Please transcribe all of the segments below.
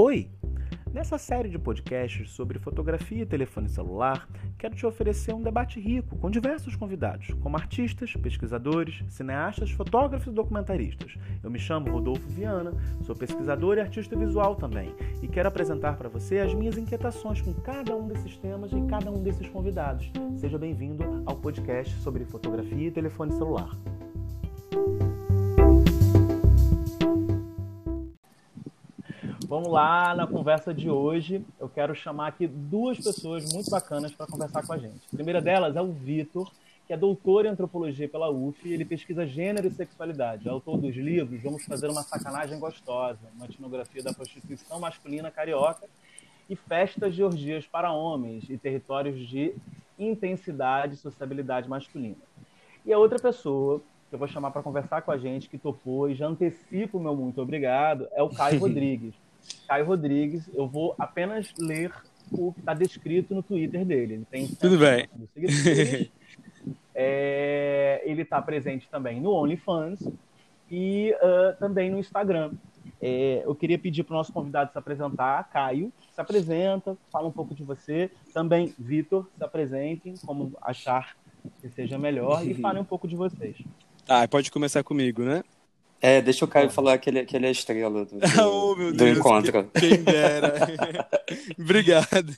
Oi! Nessa série de podcasts sobre fotografia e telefone celular, quero te oferecer um debate rico com diversos convidados, como artistas, pesquisadores, cineastas, fotógrafos e documentaristas. Eu me chamo Rodolfo Viana, sou pesquisador e artista visual também, e quero apresentar para você as minhas inquietações com cada um desses temas e cada um desses convidados. Seja bem-vindo ao podcast sobre fotografia e telefone celular. Vamos lá, na conversa de hoje, eu quero chamar aqui duas pessoas muito bacanas para conversar com a gente. A primeira delas é o Vitor, que é doutor em antropologia pela UF, e ele pesquisa gênero e sexualidade. É autor dos livros Vamos Fazer uma Sacanagem Gostosa, uma etnografia da prostituição masculina carioca e festas de orgias para homens e territórios de intensidade e sociabilidade masculina. E a outra pessoa que eu vou chamar para conversar com a gente, que topou e já antecipo o meu muito obrigado, é o Caio Rodrigues. Caio Rodrigues. Eu vou apenas ler o que está descrito no Twitter dele. Ele tem Tudo bem. É, ele está presente também no OnlyFans e uh, também no Instagram. É, eu queria pedir para o nosso convidado se apresentar, Caio, se apresenta, fala um pouco de você. Também, Vitor, se apresentem, como achar que seja melhor, e fale um pouco de vocês. Ah, pode começar comigo, né? É, deixa o Caio falar que ele, que ele é estrela do, do, oh, do Deus, encontro. Quem dera. Obrigado.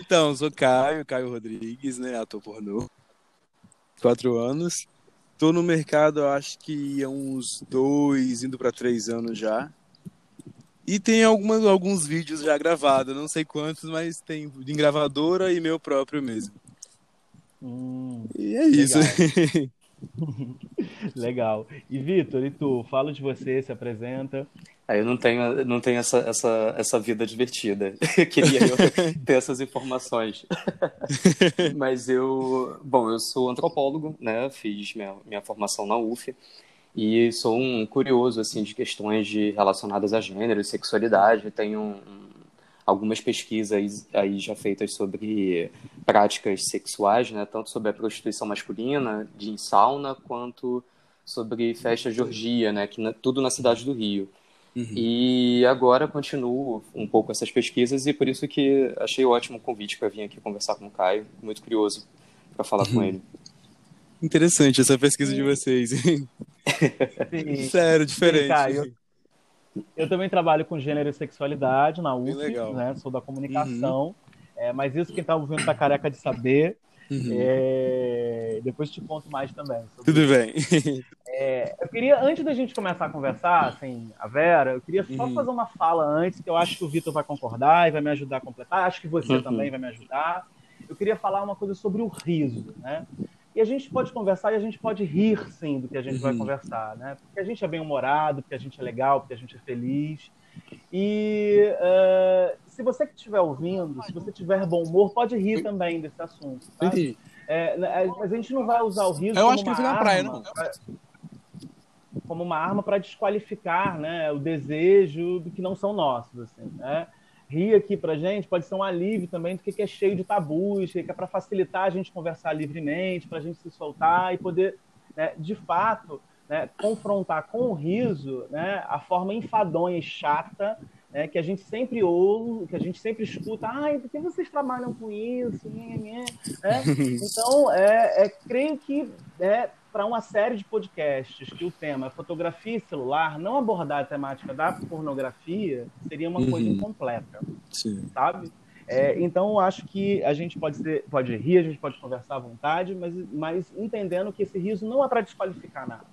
Então, sou Caio, Caio Rodrigues, né? Ator pornô. Quatro anos. Tô no mercado, acho que há uns dois, indo para três anos já. E tem algumas, alguns vídeos já gravados, não sei quantos, mas tem de gravadora e meu próprio mesmo. Hum, e é isso. Legal. E Vitor, e tu? Fala de você, se apresenta. Ah, eu não tenho, não tenho essa, essa, essa vida divertida. Queria eu ter essas informações. Mas eu, bom, eu sou antropólogo, né? Fiz minha, minha formação na UF e sou um curioso assim de questões de relacionadas a gênero e sexualidade. Tenho um, algumas pesquisas aí já feitas sobre práticas sexuais, né, tanto sobre a prostituição masculina de sauna quanto sobre festas de orgia, né, que na, tudo na cidade do Rio. Uhum. E agora continuo um pouco essas pesquisas e por isso que achei ótimo o convite para vir aqui conversar com o Caio, muito curioso para falar uhum. com ele. Interessante essa pesquisa de vocês. Sério, diferente. Sim, Caio, eu também trabalho com gênero e sexualidade na UF, né? Sou da comunicação. Uhum. É, mas isso quem tá ouvindo tá careca de saber. Uhum. É, depois te conto mais também. Tudo isso. bem. É, eu queria, antes da gente começar a conversar, assim, a Vera, eu queria só uhum. fazer uma fala antes, que eu acho que o Vitor vai concordar e vai me ajudar a completar. Acho que você uhum. também vai me ajudar. Eu queria falar uma coisa sobre o riso, né? E a gente pode conversar e a gente pode rir, sim, do que a gente uhum. vai conversar, né? Porque a gente é bem-humorado, porque a gente é legal, porque a gente é feliz. E uh, se você que estiver ouvindo, se você tiver bom humor, pode rir também desse assunto. Tá? É, né, mas a gente não vai usar o riso Eu como acho que uma na praia, não. Pra, como uma arma para desqualificar né, o desejo do que não são nossos. Assim, né? Rir aqui para gente pode ser um alívio também do que é cheio de tabus, que é para facilitar a gente conversar livremente, para a gente se soltar e poder, né, de fato, né, confrontar com o riso né, a forma enfadonha e chata né, que a gente sempre ouve, que a gente sempre escuta, ai, por que vocês trabalham com isso? Né? Então, é, é, creio que é, para uma série de podcasts que o tema é fotografia e celular, não abordar a temática da pornografia seria uma uhum. coisa incompleta, Sim. sabe? É, então, acho que a gente pode, ser, pode rir, a gente pode conversar à vontade, mas, mas entendendo que esse riso não é para desqualificar nada,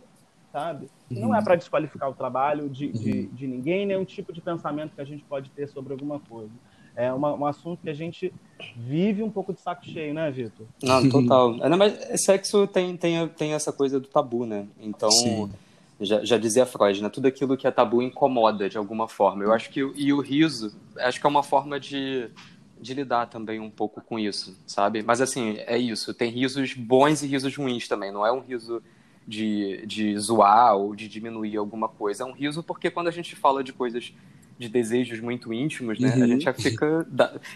sabe? Uhum. Não é para desqualificar o trabalho de, de, uhum. de ninguém, nem um tipo de pensamento que a gente pode ter sobre alguma coisa é uma, um assunto que a gente vive um pouco de saco cheio, né, Vitor? Não, total. Não, mas sexo tem, tem, tem essa coisa do tabu, né? Então, já, já dizia Freud, né? Tudo aquilo que é tabu incomoda de alguma forma. Eu acho que e o riso, acho que é uma forma de, de lidar também um pouco com isso, sabe? Mas assim, é isso. Tem risos bons e risos ruins também. Não é um riso de, de zoar ou de diminuir alguma coisa. É um riso porque quando a gente fala de coisas de desejos muito íntimos, né? Uhum. A gente já fica,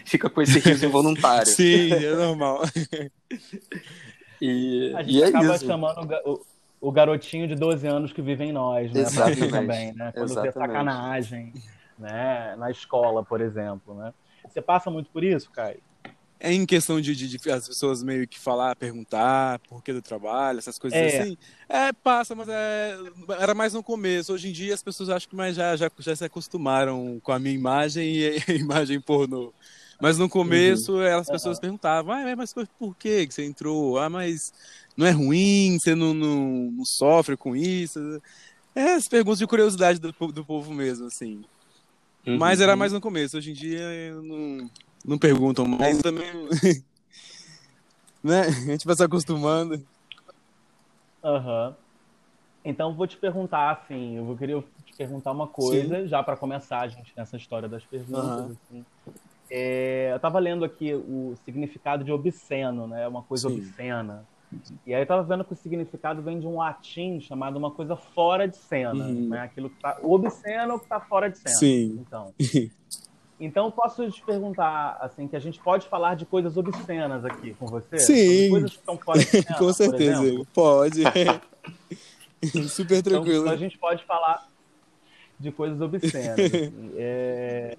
fica com esse riso involuntário. Sim, é normal. e, a gente e é acaba isso. chamando o, o, garotinho de 12 anos que vive em nós, né? Exatamente. também, né? Quando Exatamente. vê sacanagem. né? Na escola, por exemplo, né? Você passa muito por isso, Caio? É em questão de, de, de, as pessoas meio que falar, perguntar por que do trabalho, essas coisas É. assim. É, passa, mas é, era mais no começo. Hoje em dia as pessoas acho que mais já, já, já se acostumaram com a minha imagem e a imagem pornô. Mas no começo as pessoas perguntavam, ah, mas por, que você entrou? Ah, mas não é ruim, você não, não, não sofre com isso? É, as perguntas de curiosidade do, do povo mesmo, assim. Uhum. Mas era mais no começo. Hoje em dia eu não, não perguntam mais também. né? A gente vai se acostumando. Aham. Então vou te perguntar assim, eu vou querer te perguntar uma coisa, já para começar a gente nessa história das perguntas. Aham. assim. É, eu estava lendo aqui o significado de obsceno, né? Uma coisa Sim. obscena. E aí eu estava vendo que o significado vem de um latim chamado uma coisa fora de cena, Uhum. né? Aquilo que tá, o obsceno que está fora de cena. Sim. Então, então posso te perguntar assim que a gente pode falar de coisas obscenas aqui com você? Sim. Coisas que estão fora de cena. Com certeza. Pode. Super Então, tranquilo. a gente pode falar de coisas obscenas. assim. É,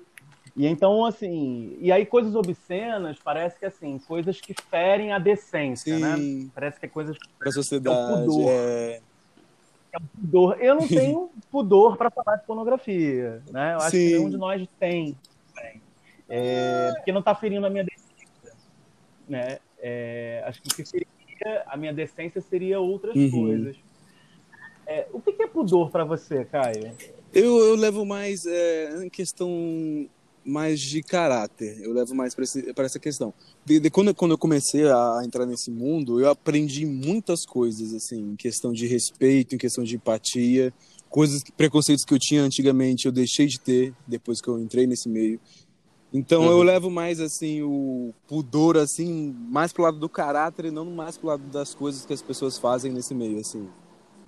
E então, assim, e aí coisas obscenas parece que assim, coisas que ferem a decência, né? Sim, Parece que é coisas pra sociedade. pudor. É... que é um pudor. Eu não tenho pudor para falar de pornografia, né? Eu acho que Sim. nenhum de nós tem. É, porque não está ferindo a minha decência, né? É, acho que o que feriria a minha decência seria outras Uhum. coisas. É, o que que é pudor para você, Caio? Eu, eu levo mais é, em questão mais de caráter. Eu levo mais para essa questão. De, de quando, quando eu comecei a entrar nesse mundo, eu aprendi muitas coisas, assim, em questão de respeito, em questão de empatia, coisas, preconceitos que eu tinha antigamente, eu deixei de ter depois que eu entrei nesse meio. Então eu Uhum. levo mais assim o pudor assim, mais pro lado do caráter e não mais pro lado das coisas que as pessoas fazem nesse meio assim.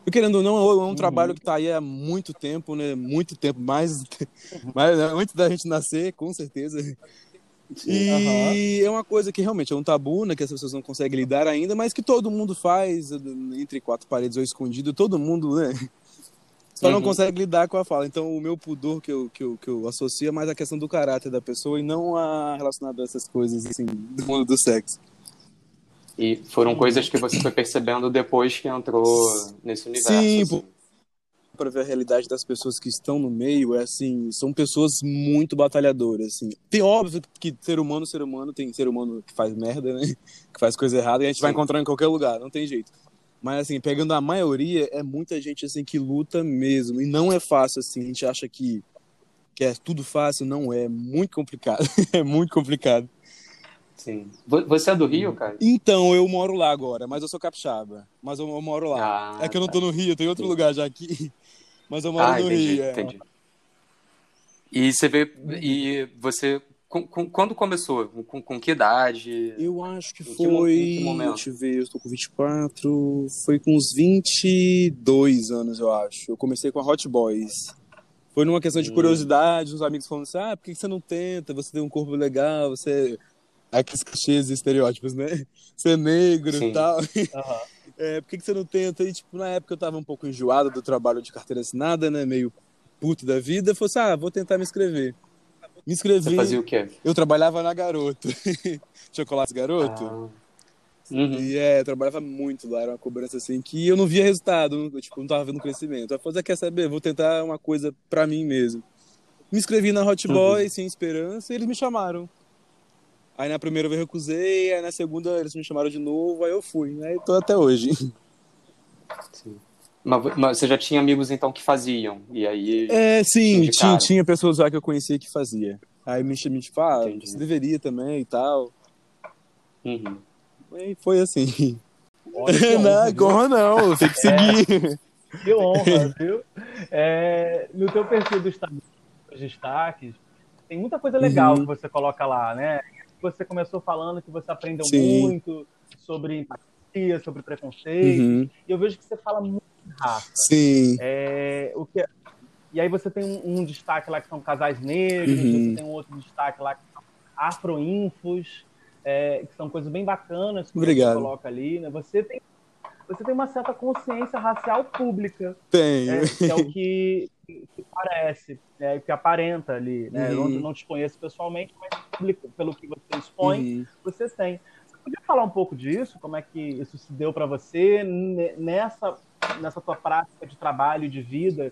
E querendo ou não, é um Uhum. trabalho que tá aí há muito tempo, né? Muito tempo, mais, mais né? antes da gente nascer, com certeza. E é uma coisa que realmente é um tabu, né? Que as pessoas não conseguem lidar ainda, mas que todo mundo faz entre quatro paredes ou escondido, todo mundo, né? Só não Uhum. consegue lidar com a fala. Então, o meu pudor que eu, que eu, que eu associo é mais a questão do caráter da pessoa e não a relacionado a essas coisas, assim, do mundo do sexo. E foram coisas que você foi percebendo depois que entrou nesse universo. Sim, assim. Para ver a realidade das pessoas que estão no meio, é assim, são pessoas muito batalhadoras, assim. Tem óbvio que ser humano, ser humano, tem ser humano que faz merda, né? Que faz coisa errada e a gente vai Sim. encontrar em qualquer lugar, não tem jeito. Mas assim, pegando a maioria, é muita gente assim que luta mesmo e não é fácil assim. A gente acha que que é tudo fácil, não é, muito complicado. é muito complicado. Sim. Vo- Você é do Rio, cara? Então, eu moro lá agora, mas eu sou capixaba, mas eu, eu moro lá. Ah, é que eu não tá. tô no Rio, eu tô em outro lugar já aqui. Mas eu moro Ah, no entendi, Rio. é. entendi. E você vê, e você, com, com- quando começou? Com, com que idade? Eu acho que Em que foi. em que momento? deixa eu ver, eu tô com 24. Foi com uns 22 anos, eu acho. Eu comecei com a Hot Boys. Foi numa questão de Hum. curiosidade, uns amigos falando assim: ah, por que você não tenta? Você tem um corpo legal, você. Aqueles clichês e estereótipos, né? Você é negro Sim. e tal. Aham. É, por que, que você não tenta? E, tipo, na época eu tava um pouco enjoado do trabalho de carteira assinada, né? Meio puto da vida. Eu falei assim: ah, vou tentar me inscrever. Me inscrevi. Você fazia o quê? Eu trabalhava na Garoto. Chocolates Garoto. Ah. Uhum. E é, eu trabalhava muito lá, era uma cobrança assim que eu não via resultado, não- tipo, não tava vendo crescimento. Eu falei, "Ah, quer saber? Vou tentar uma coisa pra mim mesmo. Me inscrevi na Hot Uhum. Boy, sem esperança, e eles me chamaram. Aí na primeira eu recusei, aí na segunda eles me chamaram de novo, aí eu fui. Aí tô até hoje. Sim. Mas, mas você já tinha amigos então que faziam, e aí... É, sim, tinha, tinha pessoas lá que eu conhecia que fazia. Aí me chamei, tipo, ah, Entendi. você deveria também e tal. Uhum. E foi assim. Olha não, corra não, tem que seguir. Que honra, viu? É, no teu perfil do Instagram, os destaques, tem muita coisa legal Uhum. que você coloca lá, né? Você começou falando que você aprendeu Sim. muito sobre empatia, sobre preconceito, Uhum. e eu vejo que você fala muito de raça. Sim. É, o que... E aí você tem um, um destaque lá que são casais negros, Uhum. você tem um outro destaque lá que são afroinfos, é, que são coisas bem bacanas que Obrigado. você coloca ali, né? Você tem você tem uma certa consciência racial pública. Tenho. É, que é o que, que parece, é, que aparenta ali. Né? Uhum. Eu não, te conheço pessoalmente, mas público, pelo que você expõe, uhum. você tem. Você podia falar um pouco disso? Como é que isso se deu para você nessa, nessa tua prática de trabalho, de vida?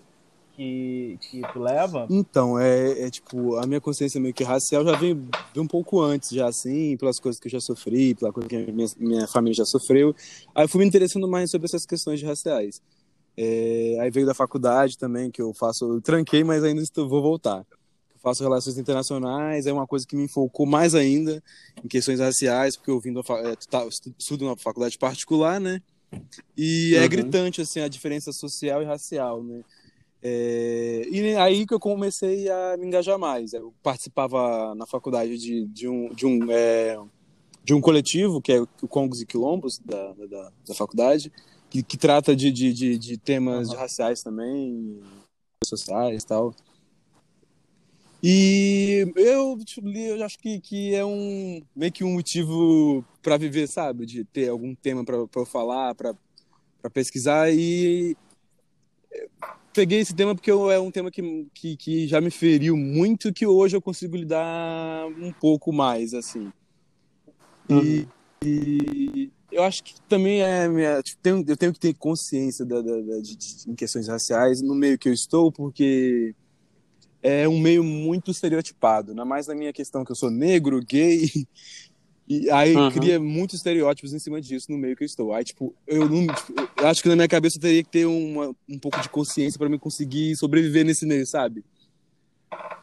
que, que tu leva? Então, é, é, tipo, a minha consciência meio que racial já vem, um pouco antes, já assim, pelas coisas que eu já sofri, pela coisa que minha, minha família já sofreu. Aí eu fui me interessando mais sobre essas questões raciais. É, aí veio da faculdade também, que eu faço, eu tranquei, mas ainda estou, vou voltar. Faço relações internacionais, é uma coisa que me focou mais ainda em questões raciais, porque eu vim da, é, tá, estudo na faculdade particular, né? E é uhum. gritante, assim, a diferença social e racial, né? É, e aí que eu comecei a me engajar mais. Eu participava na faculdade de, de um, de, um, é, de um coletivo, que é o Congos e Quilombos, da, da, da faculdade, que, que trata de, de, de, de temas uhum. raciais também, sociais e tal. E eu, tipo, eu acho que, que é um meio que um motivo para viver, sabe? De ter algum tema para eu falar, para pesquisar. E peguei esse tema porque é um tema que, que, que, já me feriu muito que hoje eu consigo lidar um pouco mais, assim. E, uhum. e eu acho que também é... Minha, tipo, tenho, eu tenho que ter consciência da, da, da de, de, em questões raciais no meio que eu estou, porque é um meio muito estereotipado, ainda mais na minha questão que eu sou negro, gay e aí uhum. cria muitos estereótipos em cima disso no meio que eu estou. Aí, tipo, eu não. Tipo, eu acho que na minha cabeça eu teria que ter uma, um pouco de consciência para me conseguir sobreviver nesse meio, sabe?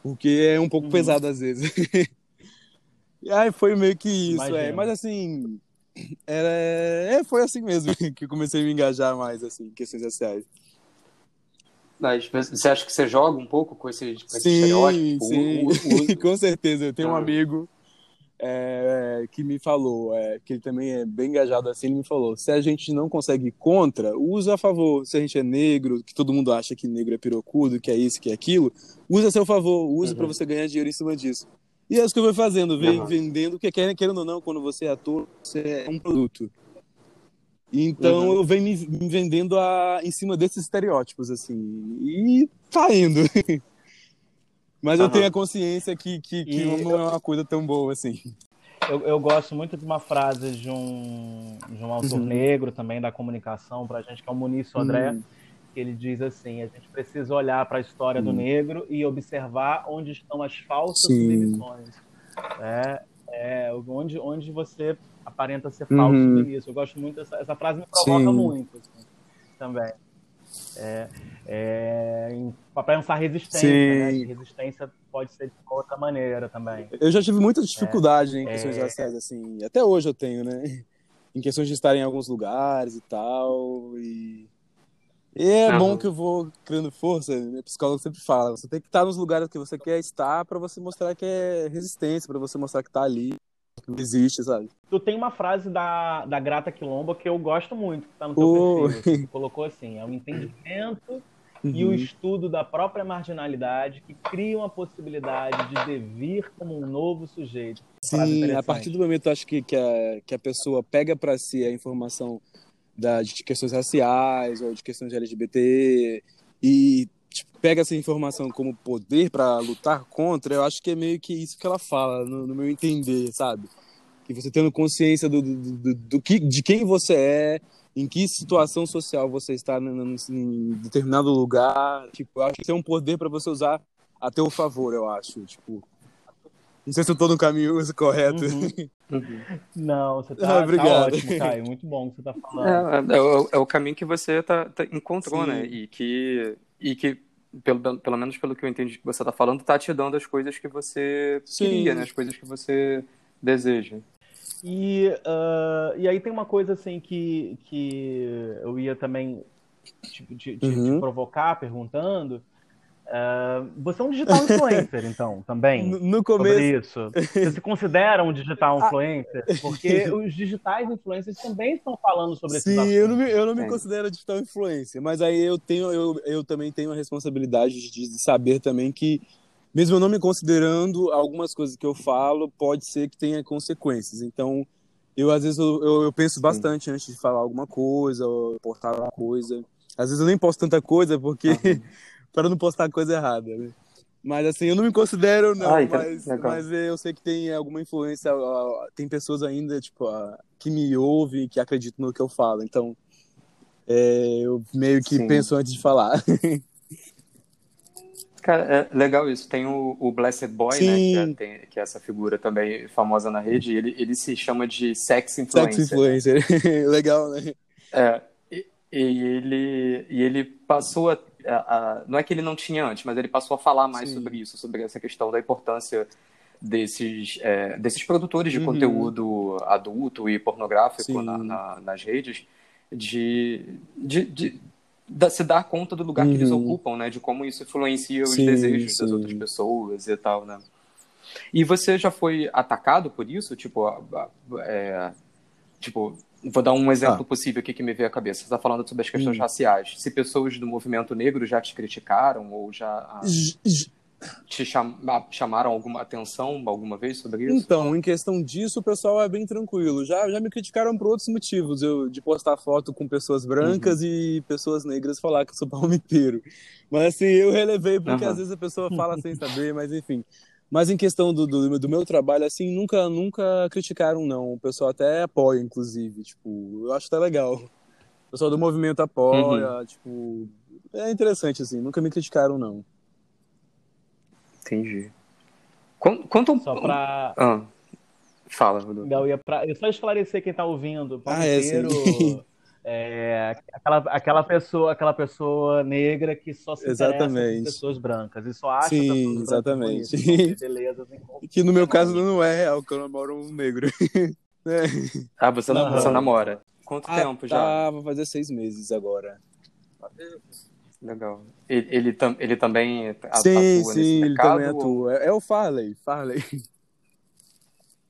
Porque é um pouco uhum. pesado às vezes. e aí foi meio que isso, é. Mas assim. Era, é, foi assim mesmo que eu comecei a me engajar mais assim, em questões sociais. Você acha que você joga um pouco com esse, com esse sim, estereótipo? Sim, o, o... com certeza. Eu tenho ah. um amigo é, que me falou, é, que ele também é bem engajado assim, ele me falou: se a gente não consegue ir contra, usa a favor. Se a gente é negro, que todo mundo acha que negro é pirocudo, que é isso, que é aquilo, usa a seu favor, usa uhum. para você ganhar dinheiro em cima disso. E é isso que eu vou fazendo, vem uhum. vendendo, porque querendo ou não, quando você é ator, você é um produto. Então uhum. eu venho me, me vendendo a, em cima desses estereótipos, assim. E tá indo. Mas uhum. eu tenho a consciência que, que, que não é uma coisa tão boa assim. Eu, eu, gosto muito de uma frase de um, de um autor uhum. negro também da comunicação para a gente, que é o Muniz Sodré, uhum. que ele diz assim: a gente precisa olhar para a história do uhum. negro e observar onde estão as falsas submissões. É, é, onde, onde você aparenta ser falso uhum. isso. Eu gosto muito dessa essa frase, me provoca Sim. muito assim, também. É, é, para pensar resistência, né? resistência pode ser de outra maneira também. Eu já tive muita dificuldade é, em questões é, raciais, assim, até hoje eu tenho, né? Em questões de estar em alguns lugares e tal, e, e é bom que eu vou criando força, minha psicóloga sempre fala, você tem que estar nos lugares que você quer estar para você mostrar que é resistência, para você mostrar que está ali não existe, sabe? Tu tem uma frase da, da Grata Quilomba que eu gosto muito, que tá no teu oh. perfil. Tu colocou assim, é o entendimento uhum. e o estudo da própria marginalidade que criam a possibilidade de devir como um novo sujeito. Sim, a partir do momento acho que, que, a, que a pessoa pega para si a informação da, de questões raciais ou de questões de LGBT e tipo, pega essa informação como poder para lutar contra, eu acho que é meio que isso que ela fala, no, no meu entender, sabe? Que você tendo consciência do, do, do, do, que, de quem você é, em que situação social você está em, em determinado lugar, tipo, eu acho que isso é um poder para você usar a teu favor, eu acho, tipo. Não sei se eu tô no caminho correto. Uhum. Uhum. Não, você tá, ah, tá, ótimo, Caio. Muito bom que você tá falando. É, é, o, é o, caminho que você tá, tá encontrou? Sim. né? E que e que, pelo, pelo menos pelo que eu entendi que você está falando, está te dando as coisas que você Sim. queria, né? As coisas que você deseja. E, uh, e aí tem uma coisa assim que, que eu ia também te, te, te, uhum. te provocar perguntando, Uh, você é um digital influencer, então, também. No, no começo. Sobre isso. Você se considera um digital ah. influencer? Porque os digitais influencers também estão falando sobre Sim, Sim, eu não me, eu não me considero digital influencer, mas aí eu tenho, eu, eu também tenho a responsabilidade de, de saber também que, mesmo eu não me considerando, algumas coisas que eu falo pode ser que tenha consequências. Então, eu às vezes eu, eu, eu penso bastante Sim. antes de falar alguma coisa, ou postar alguma coisa. Às vezes eu nem posto tanta coisa porque. Para não postar coisa errada, né? Mas assim, eu não me considero, não, Ai, mas, mas eu sei que tem alguma influência, tem pessoas ainda, tipo, que me ouvem, que acreditam no que eu falo. Então, é, eu meio que Sim. penso antes de falar. Cara, é legal isso. Tem o, o Blessed Boy, Sim. né? Que é, tem, que é, essa figura também famosa na rede. Ele, ele se chama de sex influencer. Sex influencer. legal, né? É. E, e, ele, e ele passou a, a, a, Não é que ele não tinha antes, mas ele passou a falar mais Sim. sobre isso, sobre essa questão da importância desses, é, desses produtores de uhum. conteúdo adulto e pornográfico na, na, nas redes, de, de, de da, se dar conta do lugar uhum. que eles uhum. ocupam, né? De como isso influencia os sim, desejos sim. das outras pessoas e tal, né? E você já foi atacado por isso? Tipo, é, tipo vou dar um exemplo ah. possível aqui que me veio à cabeça. Você está falando sobre as questões hum. raciais. Se pessoas do movimento negro já te criticaram ou já... Ah, te cham chamaram alguma atenção alguma vez sobre isso? Então, em questão disso, o pessoal é bem tranquilo. Já, já me criticaram por outros motivos, eu, de postar foto com pessoas brancas uhum. e pessoas negras falar que eu sou palmiteiro. Mas assim, eu relevei porque uhum. às vezes a pessoa fala sem saber, mas enfim. Mas em questão do, do, do, meu trabalho, assim, nunca, nunca criticaram, não. O pessoal até apoia, inclusive. Tipo, eu acho até legal. O pessoal do movimento apoia, uhum. tipo... É interessante, assim. Nunca me criticaram, não. Entendi. Quanto, um... Só pra... Ah, fala, Rodolfo. Não, eu ia pra... eu só esclarecer quem tá ouvindo. Ah, é, é, aquela, aquela, pessoa, aquela pessoa negra que só se exatamente. por pessoas brancas e só acha Sim, exatamente. belezas que no meu caso não é real, que eu namoro um negro. é. Ah, você, não, você namora? Quanto ah, tempo já? Tá, vai fazer seis meses agora. Legal. Ele, ele, tam, ele também atua sim, nesse sim, mercado? Sim, também atua. É, é o Farley, Farley.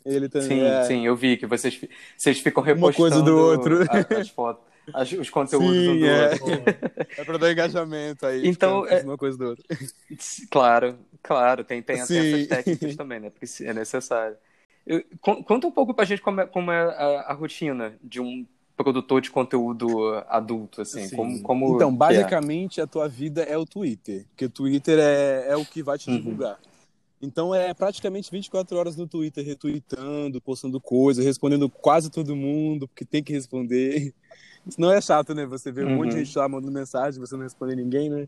Ele também sim, é... sim, eu vi que vocês, vocês ficam repostando Uma coisa do outro. as fotos, as, os conteúdos sim, do é. outro. É para dar engajamento aí. Então, é... uma coisa do outro. Claro, claro, tem, tem essas técnicas também, né? Porque é necessário. Eu, conta um pouco pra gente como é, como é a, a rotina de um produtor de conteúdo adulto, assim? Como, como então, é? basicamente, é? a tua vida é o Twitter, porque o Twitter é, é o que vai te uhum. divulgar. Então, é praticamente 24 horas no Twitter, retweetando, postando coisas, respondendo quase todo mundo, porque tem que responder. Isso não é chato, né? Você vê um uhum. monte de uhum. gente lá mandando mensagem, você não responde ninguém, né?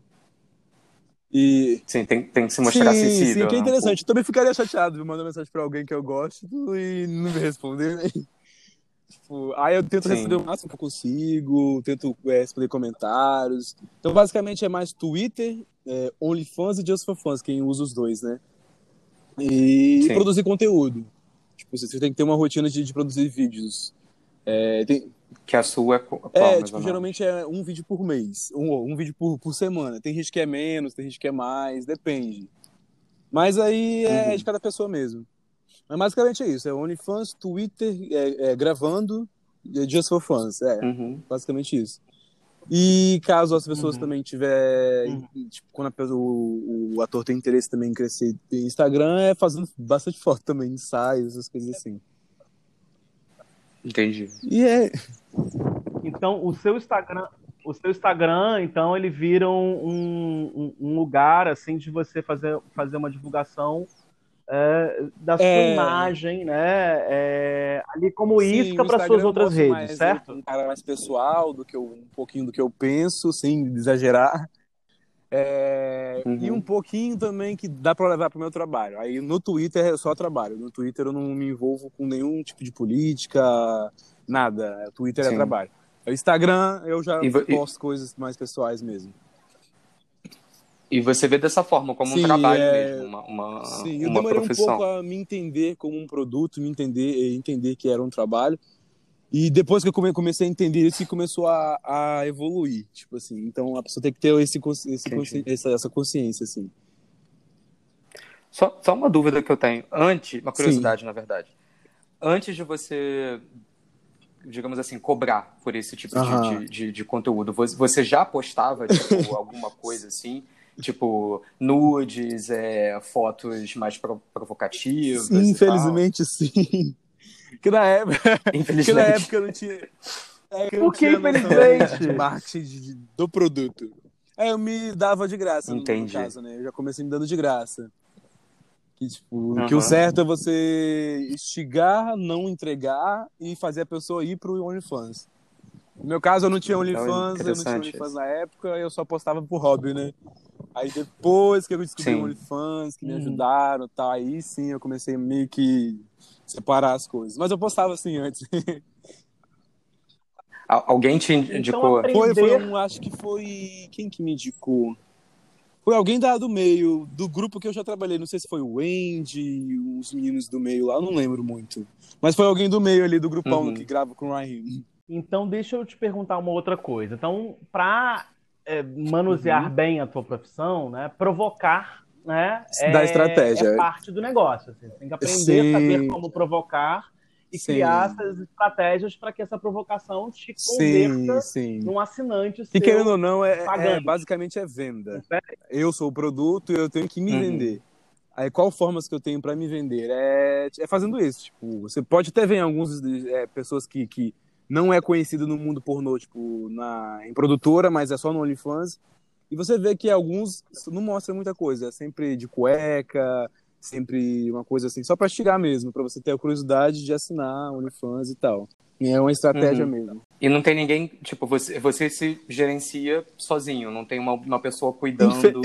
E... Sim, tem, tem que se mostrar sim, acessível. Sim, que é né? interessante. Eu também ficaria chateado de mandar mensagem pra alguém que eu gosto e não me responder, né? Tipo, aí eu tento Sim. responder o máximo que eu consigo, tento é, responder comentários. Então, basicamente, é mais Twitter, é, OnlyFans e Just for Fans, quem usa os dois, né? E, produzir conteúdo. Tipo, você tem que ter uma rotina de, de produzir vídeos. É, tem... Que a sua é qual, É, tipo, geralmente é um vídeo por mês, um, um vídeo por, por semana. Tem gente que é menos, tem gente que é mais, depende. Mas aí é uhum. de cada pessoa mesmo. Mas basicamente é isso, é OnlyFans, Twitter, é, é, gravando, é Just for Fans, é, uhum. basicamente isso. E caso as pessoas uhum. também tiver, uhum. tipo, quando a, o, o, ator tem interesse também em crescer em Instagram, é fazendo bastante foto também, ensaios, essas coisas assim. Entendi. E é... Então, o seu Instagram, o seu Instagram, então, ele vira um, um, um lugar, assim, de você fazer, fazer uma divulgação é, da sua é... imagem, né? É, ali como Sim, isca para suas outras redes, mais, certo? Um cara mais pessoal do que eu, um pouquinho do que eu penso, sem exagerar. É, uhum. E um pouquinho também que dá para levar para o meu trabalho. Aí no Twitter é só trabalho. No Twitter eu não me envolvo com nenhum tipo de política, nada. O Twitter é Sim. é trabalho. O Instagram eu já e, posto e... coisas mais pessoais mesmo. E você vê dessa forma, como Sim, um trabalho é... mesmo, uma, uma, Sim, eu demorei profissão. um pouco a me entender como um produto, me entender, entender que era um trabalho. E depois que eu comecei a entender isso, começou a, a evoluir, tipo assim. Então a pessoa tem que ter esse, esse essa, essa consciência, assim. Só, só uma dúvida que eu tenho. Antes, uma curiosidade, Sim. na verdade. Antes de você, digamos assim, cobrar por esse tipo de, de, de, de, conteúdo, você já postava tipo, alguma coisa assim? Tipo, nudes, é, fotos mais provocativas. Sim, infelizmente sim. que na época, que na época eu não tinha. É, Por que, infelizmente? Marketing de, do produto. Aí eu me dava de graça, Entendi. no caso, né? Eu já comecei me dando de graça. Que, tipo, uhum. que o certo é você instigar, não entregar e fazer a pessoa ir pro OnlyFans. No meu caso, eu não tinha então, OnlyFans, eu não tinha OnlyFans isso. na época, eu só postava por hobby, né? Aí depois que eu descobri o OnlyFans, que me hum. ajudaram tal, aí sim eu comecei meio que separar as coisas. Mas eu postava assim antes. Alguém te então, indicou? Então, foi, foi um, acho que foi. Quem que me indicou? Foi alguém da, do meio, do grupo que eu já trabalhei. Não sei se foi o Wendy, os meninos do meio lá, não lembro muito. Mas foi alguém do meio ali, do grupão uhum. que grava com o Ryan. Então, deixa eu te perguntar uma outra coisa. Então, para é, manusear uhum. bem a tua profissão, né, provocar né, da é, estratégia. é parte do negócio. Assim. Você tem que aprender Sim. a saber como provocar e sim. criar essas estratégias para que essa provocação te converta sim, sim. num assinante E querendo ou não, é, é, basicamente é venda. Eu sou o produto e eu tenho que me uhum. vender. Aí qual formas que eu tenho para me vender? É, é fazendo isso. Tipo, você pode até ver algumas é, pessoas que, que não é conhecido no mundo pornô, tipo, na, em produtora, mas é só no OnlyFans. E você vê que alguns não mostram muita coisa. É sempre de cueca, sempre uma coisa assim, só para estirar mesmo, para você ter a curiosidade de assinar OnlyFans e tal. E é uma estratégia uhum. mesmo. E não tem ninguém, tipo, você, você se gerencia sozinho, não tem uma, uma pessoa cuidando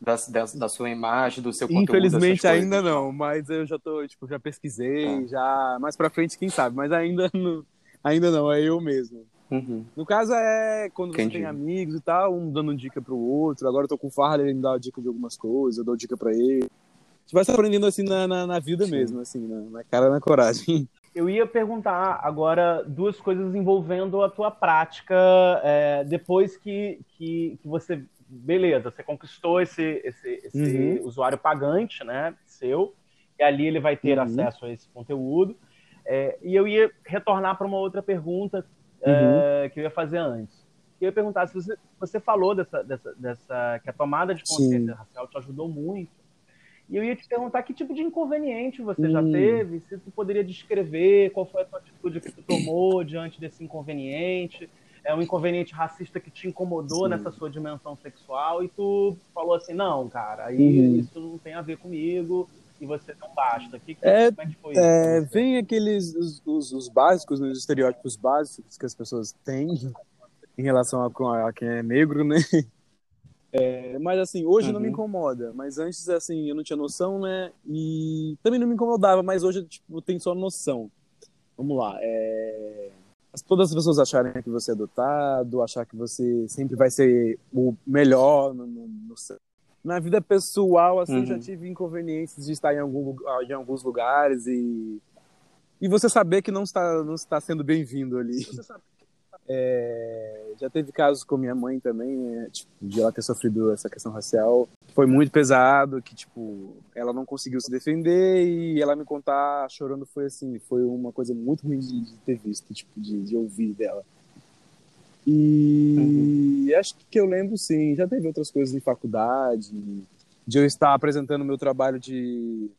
da, da, da, sua imagem, do seu conteúdo. Infelizmente ainda não, mas eu já tô, tipo, já pesquisei, ah. já mais pra frente, quem sabe, mas ainda não, ainda não, é eu mesmo. Uhum. No caso é quando você tem amigos e tal, um dando dica pro outro. Agora eu tô com o Farley, ele me dá dica de algumas coisas, eu dou dica para ele gente vai se aprendendo assim na, na, na vida Sim. mesmo, assim, na, na cara na coragem. Eu ia perguntar agora duas coisas envolvendo a tua prática é, depois que, que, que, você. Beleza, você conquistou esse, esse, esse uhum. usuário pagante, né? Seu, e ali ele vai ter uhum. acesso a esse conteúdo. É, e eu ia retornar para uma outra pergunta é, uhum. que eu ia fazer antes. Eu ia perguntar se você, você falou dessa, dessa, dessa que a tomada de consciência Sim. racial te ajudou muito e eu ia te perguntar que tipo de inconveniente você hum. já teve, se tu poderia descrever qual foi a tua atitude que tu tomou diante desse inconveniente. É um inconveniente racista que te incomodou Sim. nessa sua dimensão sexual e tu falou assim, não, cara, aí uhum. isso não tem a ver comigo e você não basta. Que, que, é, é é, isso? Vem aqueles, os, os, os básicos, os estereótipos básicos que as pessoas têm em relação a, a quem é negro, né? É, mas assim, hoje uhum. não me uhum. incomoda. Mas antes, assim, eu não tinha noção, né? E também não me incomodava, mas hoje, tipo, eu tenho só noção. Vamos lá. É... Todas as pessoas acharem que você é dotado, achar que você sempre vai ser o melhor no, no, no... na vida pessoal, assim, uhum. já tive inconvenientes de estar em, algum, em alguns lugares e e você saber que não está não está sendo bem-vindo ali. Você sabe é, já teve casos com minha mãe também, né, tipo, de ela ter sofrido essa questão racial. Foi muito pesado, que, tipo, ela não conseguiu se defender e ela me contar chorando foi assim, foi uma coisa muito ruim de, de ter visto, tipo, de, de ouvir dela. E uhum. acho que eu lembro, sim, já teve outras coisas em faculdade, de eu estar apresentando meu trabalho de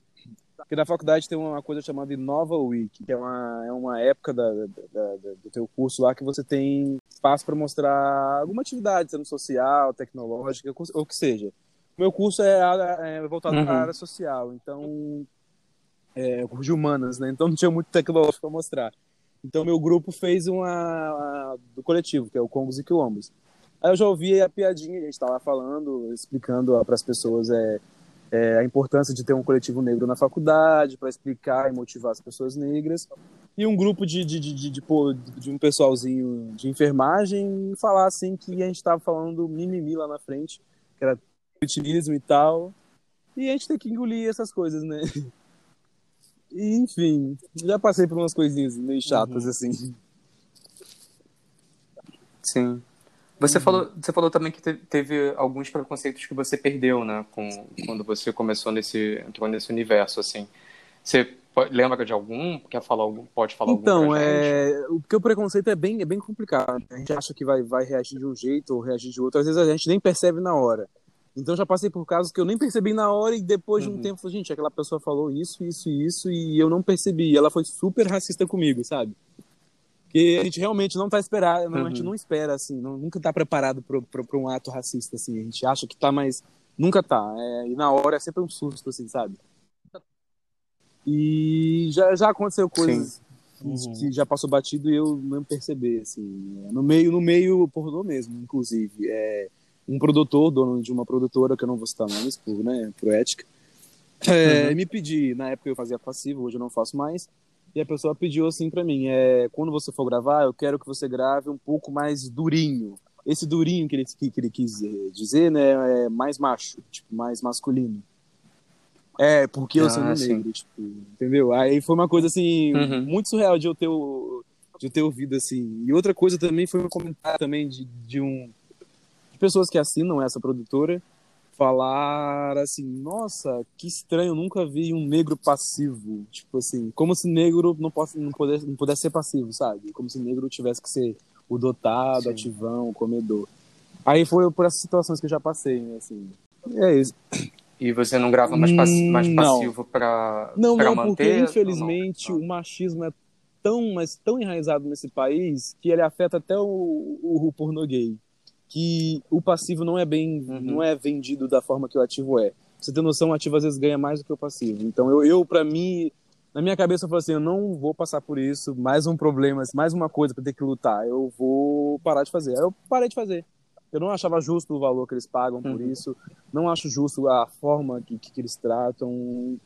porque na faculdade tem uma coisa chamada Inova Week, que é uma, é uma época da, da, da, do teu curso lá que você tem espaço para mostrar alguma atividade, sendo social, tecnológica, ou que seja. O meu curso é, é voltado uhum. para a área social, então é, curso de humanas, né? Então não tinha muito tecnológico para mostrar. Então meu grupo fez uma, uma, do coletivo, que é o Congos e Quilombos. Aí eu já ouvi a piadinha, a gente estava falando, explicando para as pessoas é, é, a importância de ter um coletivo negro na faculdade para explicar e motivar as pessoas negras e um grupo de, de, de, de, de, de um pessoalzinho de enfermagem falar assim que a gente estava falando mimimi lá na frente, que era vitimismo e tal, e a gente tem que engolir essas coisas, né? E, enfim, já passei por umas coisinhas meio chatas uhum. assim. Sim. Você, uhum. falou, você falou também que teve alguns preconceitos que você perdeu, né? Com, quando você começou nesse, entrou nesse universo, assim. Você lembra de algum? Quer falar algum? Pode falar então, algum? Então, é... porque o preconceito é bem, é bem complicado. A gente acha que vai, vai reagir de um jeito ou reagir de outro. Às vezes a gente nem percebe na hora. Então já passei por casos que eu nem percebi na hora e depois de um uhum. tempo, gente, aquela pessoa falou isso, isso e isso e eu não percebi. E ela foi super racista comigo, sabe? Porque a gente realmente não tá esperando, uhum. a gente uhum. não espera, assim, não, nunca tá preparado para um ato racista, assim. A gente acha que tá, mas nunca tá. É, e na hora é sempre um susto, assim, sabe? E já, já aconteceu coisas uhum. que já passou batido e eu não percebi, assim. No meio, no meio pornô mesmo, inclusive. É, um produtor, dono de uma produtora, que eu não vou citar nomes, por, né, por ética, é, uhum. me pedi, na época eu fazia passivo, hoje eu não faço mais, e a pessoa pediu assim para mim, é, quando você for gravar, eu quero que você grave um pouco mais durinho. Esse durinho que ele, que, que ele quis eh, dizer, né, é mais macho, tipo, mais masculino. É, porque eu ah, sou negro, tipo, entendeu? Aí foi uma coisa assim, uhum. muito surreal de eu ter de eu ter ouvido assim. E outra coisa também foi um comentário também de, de um de pessoas que assinam essa produtora falar assim, nossa, que estranho, nunca vi um negro passivo, tipo assim, como se negro não possa não pudesse, não pudesse ser passivo, sabe? Como se negro tivesse que ser o dotado, Sim. ativão, o comedor. Aí foi por essas situações que eu já passei, né, assim. É isso. E você não grava mais, pass mais passivo para Não, pra não, manter, porque infelizmente não? o machismo é tão, mas tão enraizado nesse país que ele afeta até o, o, o pornô gay que o passivo não é bem, uhum. não é vendido da forma que o ativo é. você tem noção, o ativo às vezes ganha mais do que o passivo. Então eu, eu para mim, na minha cabeça eu falo assim, eu não vou passar por isso, mais um problema, mais uma coisa para ter que lutar. Eu vou parar de fazer. Aí eu parei de fazer. Eu não achava justo o valor que eles pagam por uhum. isso. Não acho justo a forma que, que eles tratam.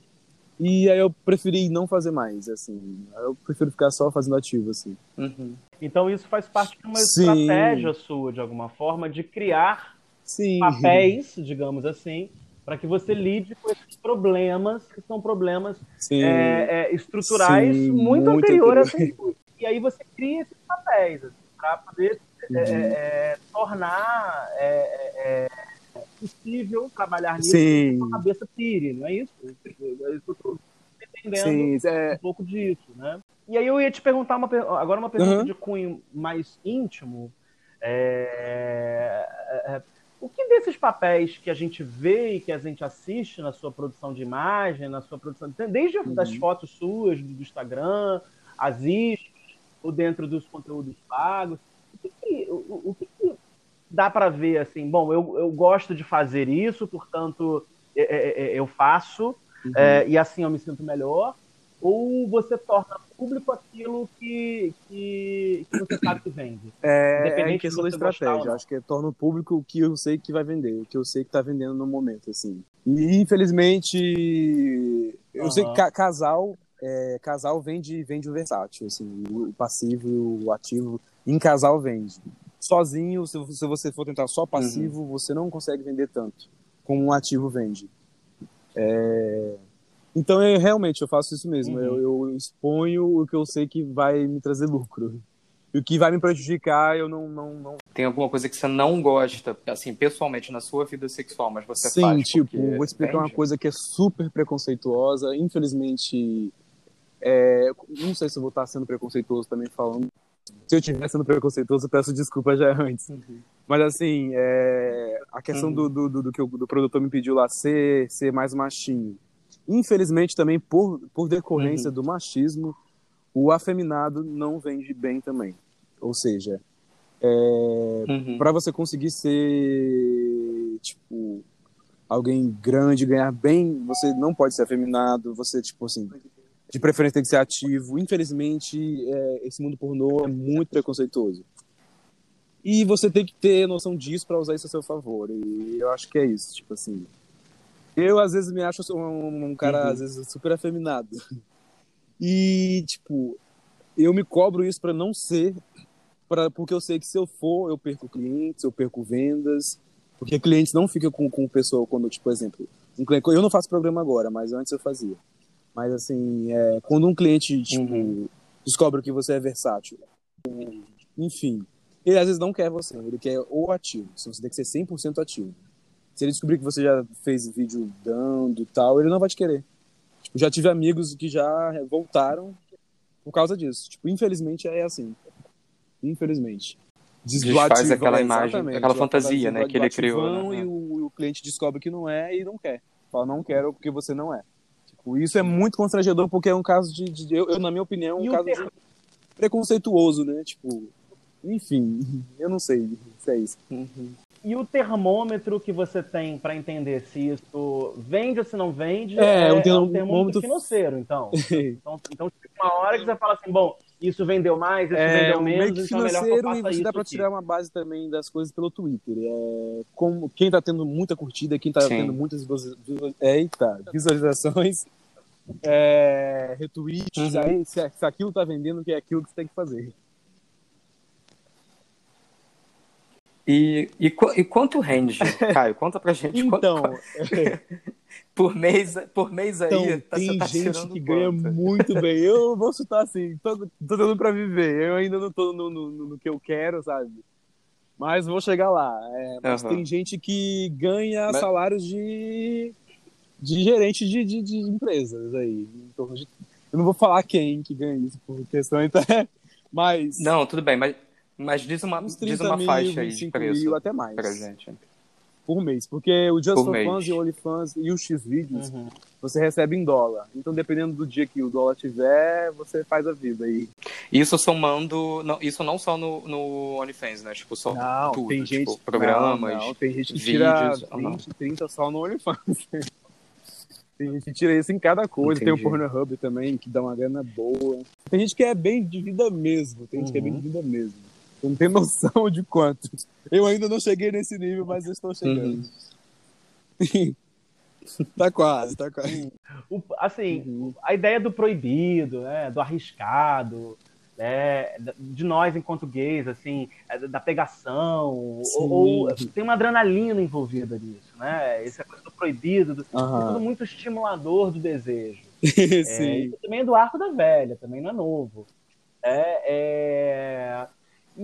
E aí eu preferi não fazer mais, assim. Eu prefiro ficar só fazendo ativo, assim. Uhum. Então isso faz parte de uma Sim. estratégia sua, de alguma forma, de criar Sim. papéis, digamos assim, para que você lide com esses problemas, que são problemas é, é, estruturais Sim, muito, muito anteriores a isso. E aí você cria esses papéis assim, para poder é, uhum. é, tornar é, possível trabalhar nisso Sim. com a cabeça pire, não é isso? É isso que eu estou entendendo Sim, é... um pouco disso, né? E aí eu ia te perguntar uma, agora uma pergunta uhum. de cunho mais íntimo. É, é, é, o que desses papéis que a gente vê e que a gente assiste na sua produção de imagem, na sua produção, desde uhum. das fotos suas do Instagram, as iscas, ou dentro dos conteúdos pagos, o que, o, o que dá para ver assim, bom, eu, eu gosto de fazer isso, portanto é, é, é, eu faço uhum. é, e assim eu me sinto melhor, ou você torna público aquilo que, que, que você sabe que vende? É, é questão da estratégia. Acho que torna público o que eu sei que vai vender, o que eu sei que está vendendo no momento, assim. E infelizmente, eu uhum. sei que ca casal é, casal vende, vende o versátil, assim, o passivo e o ativo em casal vende sozinho, se, se você for tentar só passivo, uhum. você não consegue vender tanto como um ativo vende. É... Então, eu, realmente, eu faço isso mesmo. Uhum. Eu, eu, exponho o que eu sei que vai me trazer lucro. E o que vai me prejudicar, eu não, não, não... Tem alguma coisa que você não gosta, assim, pessoalmente, na sua vida sexual, mas você Sim, faz tipo, vou explicar vende? uma coisa que é super preconceituosa. Infelizmente, é... não sei se eu vou estar sendo preconceituoso também falando se eu estiver sendo preconceituoso, peço desculpa já antes. Uhum. Mas assim, é... a questão uhum. do, do, do, do, que o do produtor me pediu lá ser, ser mais machinho. Infelizmente, também, por, por decorrência uhum. do machismo, o afeminado não vende bem também. Ou seja, é... Uhum. para você conseguir ser, tipo, alguém grande, ganhar bem, você não pode ser afeminado, você, tipo assim, de preferência tem que ser ativo. Infelizmente, é, esse mundo pornô é muito preconceituoso. E você tem que ter noção disso para usar isso a seu favor. E eu acho que é isso, tipo assim. Eu, às vezes, me acho um, um cara, uhum. às vezes, super afeminado. E, tipo, eu me cobro isso para não ser, pra, porque eu sei que se eu for, eu perco clientes, eu perco vendas. Porque clientes não ficam com, com pessoa quando, tipo, por exemplo, um cliente, eu não faço programa agora, mas antes eu fazia. Mas assim, é, quando um cliente tipo, uhum. descobre que você é versátil, enfim, ele às vezes não quer você, ele quer o ativo. Você tem que ser 100% ativo. Se ele descobrir que você já fez vídeo dando e tal, ele não vai te querer. Tipo, já tive amigos que já voltaram por causa disso. Tipo, infelizmente é assim. Infelizmente. desfaz aquela imagem, aquela fantasia, né, que ele criou. Né? E o, o, cliente descobre que não é e não quer. Fala, não quero porque você não é. Isso é muito constrangedor porque é um caso de, de eu, eu, na minha opinião, um caso preconceituoso, né? Tipo, enfim, eu não sei se é isso. Uhum. E o termômetro que você tem para entender se isso vende ou se não vende é, é, um, termômetro... é um termômetro financeiro, então. então. Então, uma hora que você fala assim, bom, isso vendeu mais, isso é, vendeu menos, então é melhor que eu faça e dá para tirar uma base também das coisas pelo Twitter. É, como, quem tá tendo muita curtida, quem tá Sim. tendo muitas eita, visualizações, é, retweets, uhum. aí, se, se aquilo tá vendendo, que é aquilo que você tem que fazer. E, e, e, quanto rende, Caio? Conta pra gente. Então, quanto, por mês, por mês aí, então, tá, tem tá gente que ganha muito bem. Eu vou chutar assim, tô, tô dando pra viver. Eu ainda não tô no, no, no, que eu quero, sabe? Mas vou chegar lá. É, mas uhum. tem gente que ganha mas... salários de, de gerente de, de, de empresas aí. De, eu não vou falar quem que ganha isso por questão, então, mas... Não, tudo bem, mas mas diz uma, diz uma mil, faixa aí de preço mil, até mais. pra gente. Por mês. Porque o Just for Fans e o OnlyFans e o X-Videos, uhum. você recebe em dólar. Então, dependendo do dia que o dólar tiver, você faz a vida aí. Isso somando... Não, isso não só no, no OnlyFans, né? Tipo, só não, tudo. Tem tipo, gente, programas, não, não, tem gente que tira 20, 30 só no OnlyFans. Tem gente que tira isso em cada coisa. Entendi. Tem o Pornhub também, que dá uma grana boa. Tem gente que é bem de vida mesmo. Tem gente uhum. que é bem de vida mesmo. Você não tem noção de quanto. Eu ainda não cheguei nesse nível, mas eu estou chegando. Uhum. tá quase, tá quase. O, assim, uhum. a ideia do proibido, né, do arriscado, né, de nós enquanto gays, assim, é, da pegação, ou, ou, tem uma adrenalina envolvida nisso, né? Essa coisa do proibido, do, uhum. é tudo muito estimulador do desejo. é, isso também é do arco da velha, também não é novo. É, é,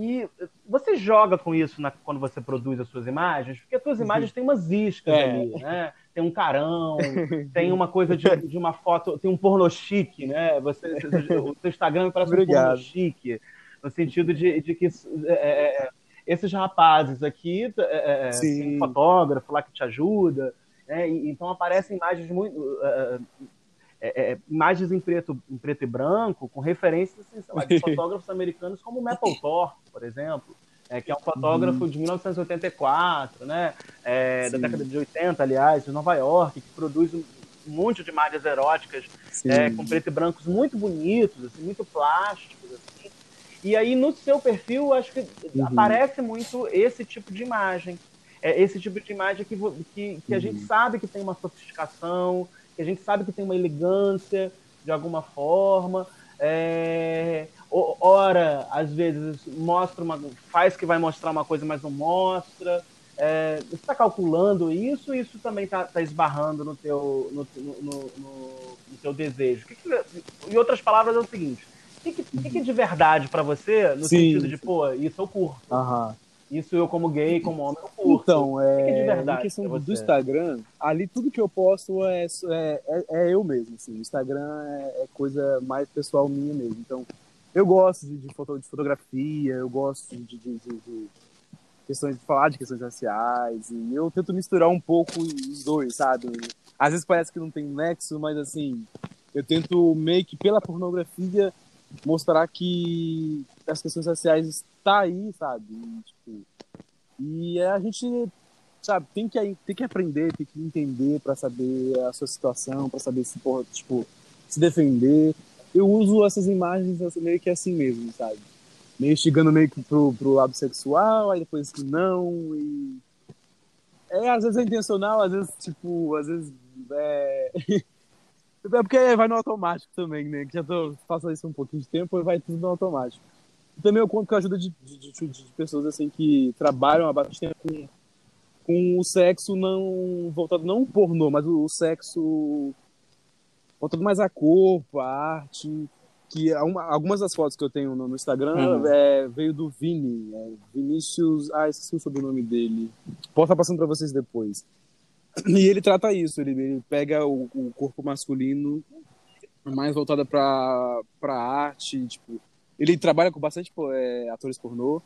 e você joga com isso na, quando você produz as suas imagens, porque as suas imagens têm umas iscas é. ali, né? Tem um carão, tem uma coisa de, de, uma foto, tem um porno chique, né? Você, o seu Instagram parece Obrigado. um porno chique, no sentido de, de que é, é, é esses rapazes aqui, é, é tem um fotógrafo lá que te ajuda, né? E, então aparecem imagens muito é, é, imagens em preto, em preto e branco, com referências assim, lá, de fotógrafos americanos como Mapplethorpe, por exemplo, é, que é um fotógrafo uhum. de 1984, né, é, da década de 80, aliás, de Nova York, que produz um monte de imagens eróticas é, com preto e brancos muito bonitos, assim, muito plásticos. Assim. E aí, no seu perfil, acho que uhum. aparece muito esse tipo de imagem. É esse tipo de imagem que, que, que a gente uhum. sabe que tem uma sofisticação, que a gente sabe que tem uma elegância de alguma forma. É, ora, às vezes, mostra uma, faz que vai mostrar uma coisa, mas não mostra. É, você está calculando isso isso também está tá esbarrando no teu, no, no, no, no teu desejo? Que que, em outras palavras, é o seguinte: o que, que, que, é de verdade para você, no Sim. sentido de, pô, isso eu curto? Aham. Isso eu, como gay, como homem, eu curto. Então, é, é de verdade, questão do Instagram, ali tudo que eu posto é, é, é, é eu mesmo. Assim. O Instagram é, é, coisa mais pessoal minha mesmo. Então, eu gosto de, de, foto, de fotografia, eu gosto de, de, de, questões de falar de questões raciais. E eu tento misturar um pouco os dois, sabe? Às vezes parece que não tem nexo, mas assim, eu tento meio que pela pornografia mostrar que as questões raciais tá aí, sabe? E, tipo, e a gente, sabe, tem que, tem que aprender, tem que entender para saber a sua situação, para saber se, porra, tipo, se defender. Eu uso essas imagens meio que assim mesmo, sabe? Meio chegando meio que pro, pro lado sexual, aí depois não, e... É, às vezes é intencional, às vezes, tipo, às vezes é... É porque vai no automático também, né? Que já tô, faço isso um pouquinho de tempo e vai tudo no automático. E também eu conto com a ajuda de, de, de, de, pessoas assim que trabalham há bastante tempo com, com o sexo não voltado não pornô, mas o, o sexo voltado mais a corpo, a arte. Que uma, algumas das fotos que eu tenho no, no Instagram uhum. é, veio do Vini, é, Vinícius. Ah, esqueci o sobrenome dele. Posso estar passando para vocês depois. E ele trata isso, ele, ele pega o, o, corpo masculino mais voltado para arte, tipo, ele trabalha com bastante pô, é, atores pornô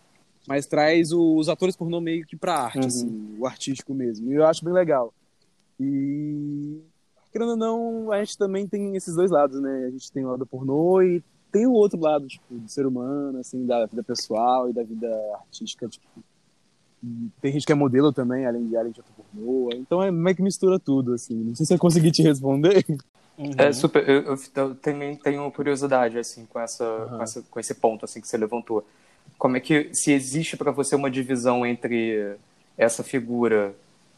mas traz os atores pornô meio que pra arte, uhum. assim, o artístico mesmo. E eu acho bem legal. E, querendo ou não, a gente também tem esses dois lados, né? A gente tem o lado pornô e tem o outro lado, tipo, do ser humano, assim, da vida pessoal e da vida artística, tipo. Tem gente que é modelo também, além de, além de ator pornô. Então é meio que mistura tudo, assim. Não sei se eu consegui te responder. Uhum. É super. Eu, eu, eu, também tenho curiosidade assim com essa, uhum. com essa, com esse ponto assim que você levantou. Como é que se existe para você uma divisão entre essa figura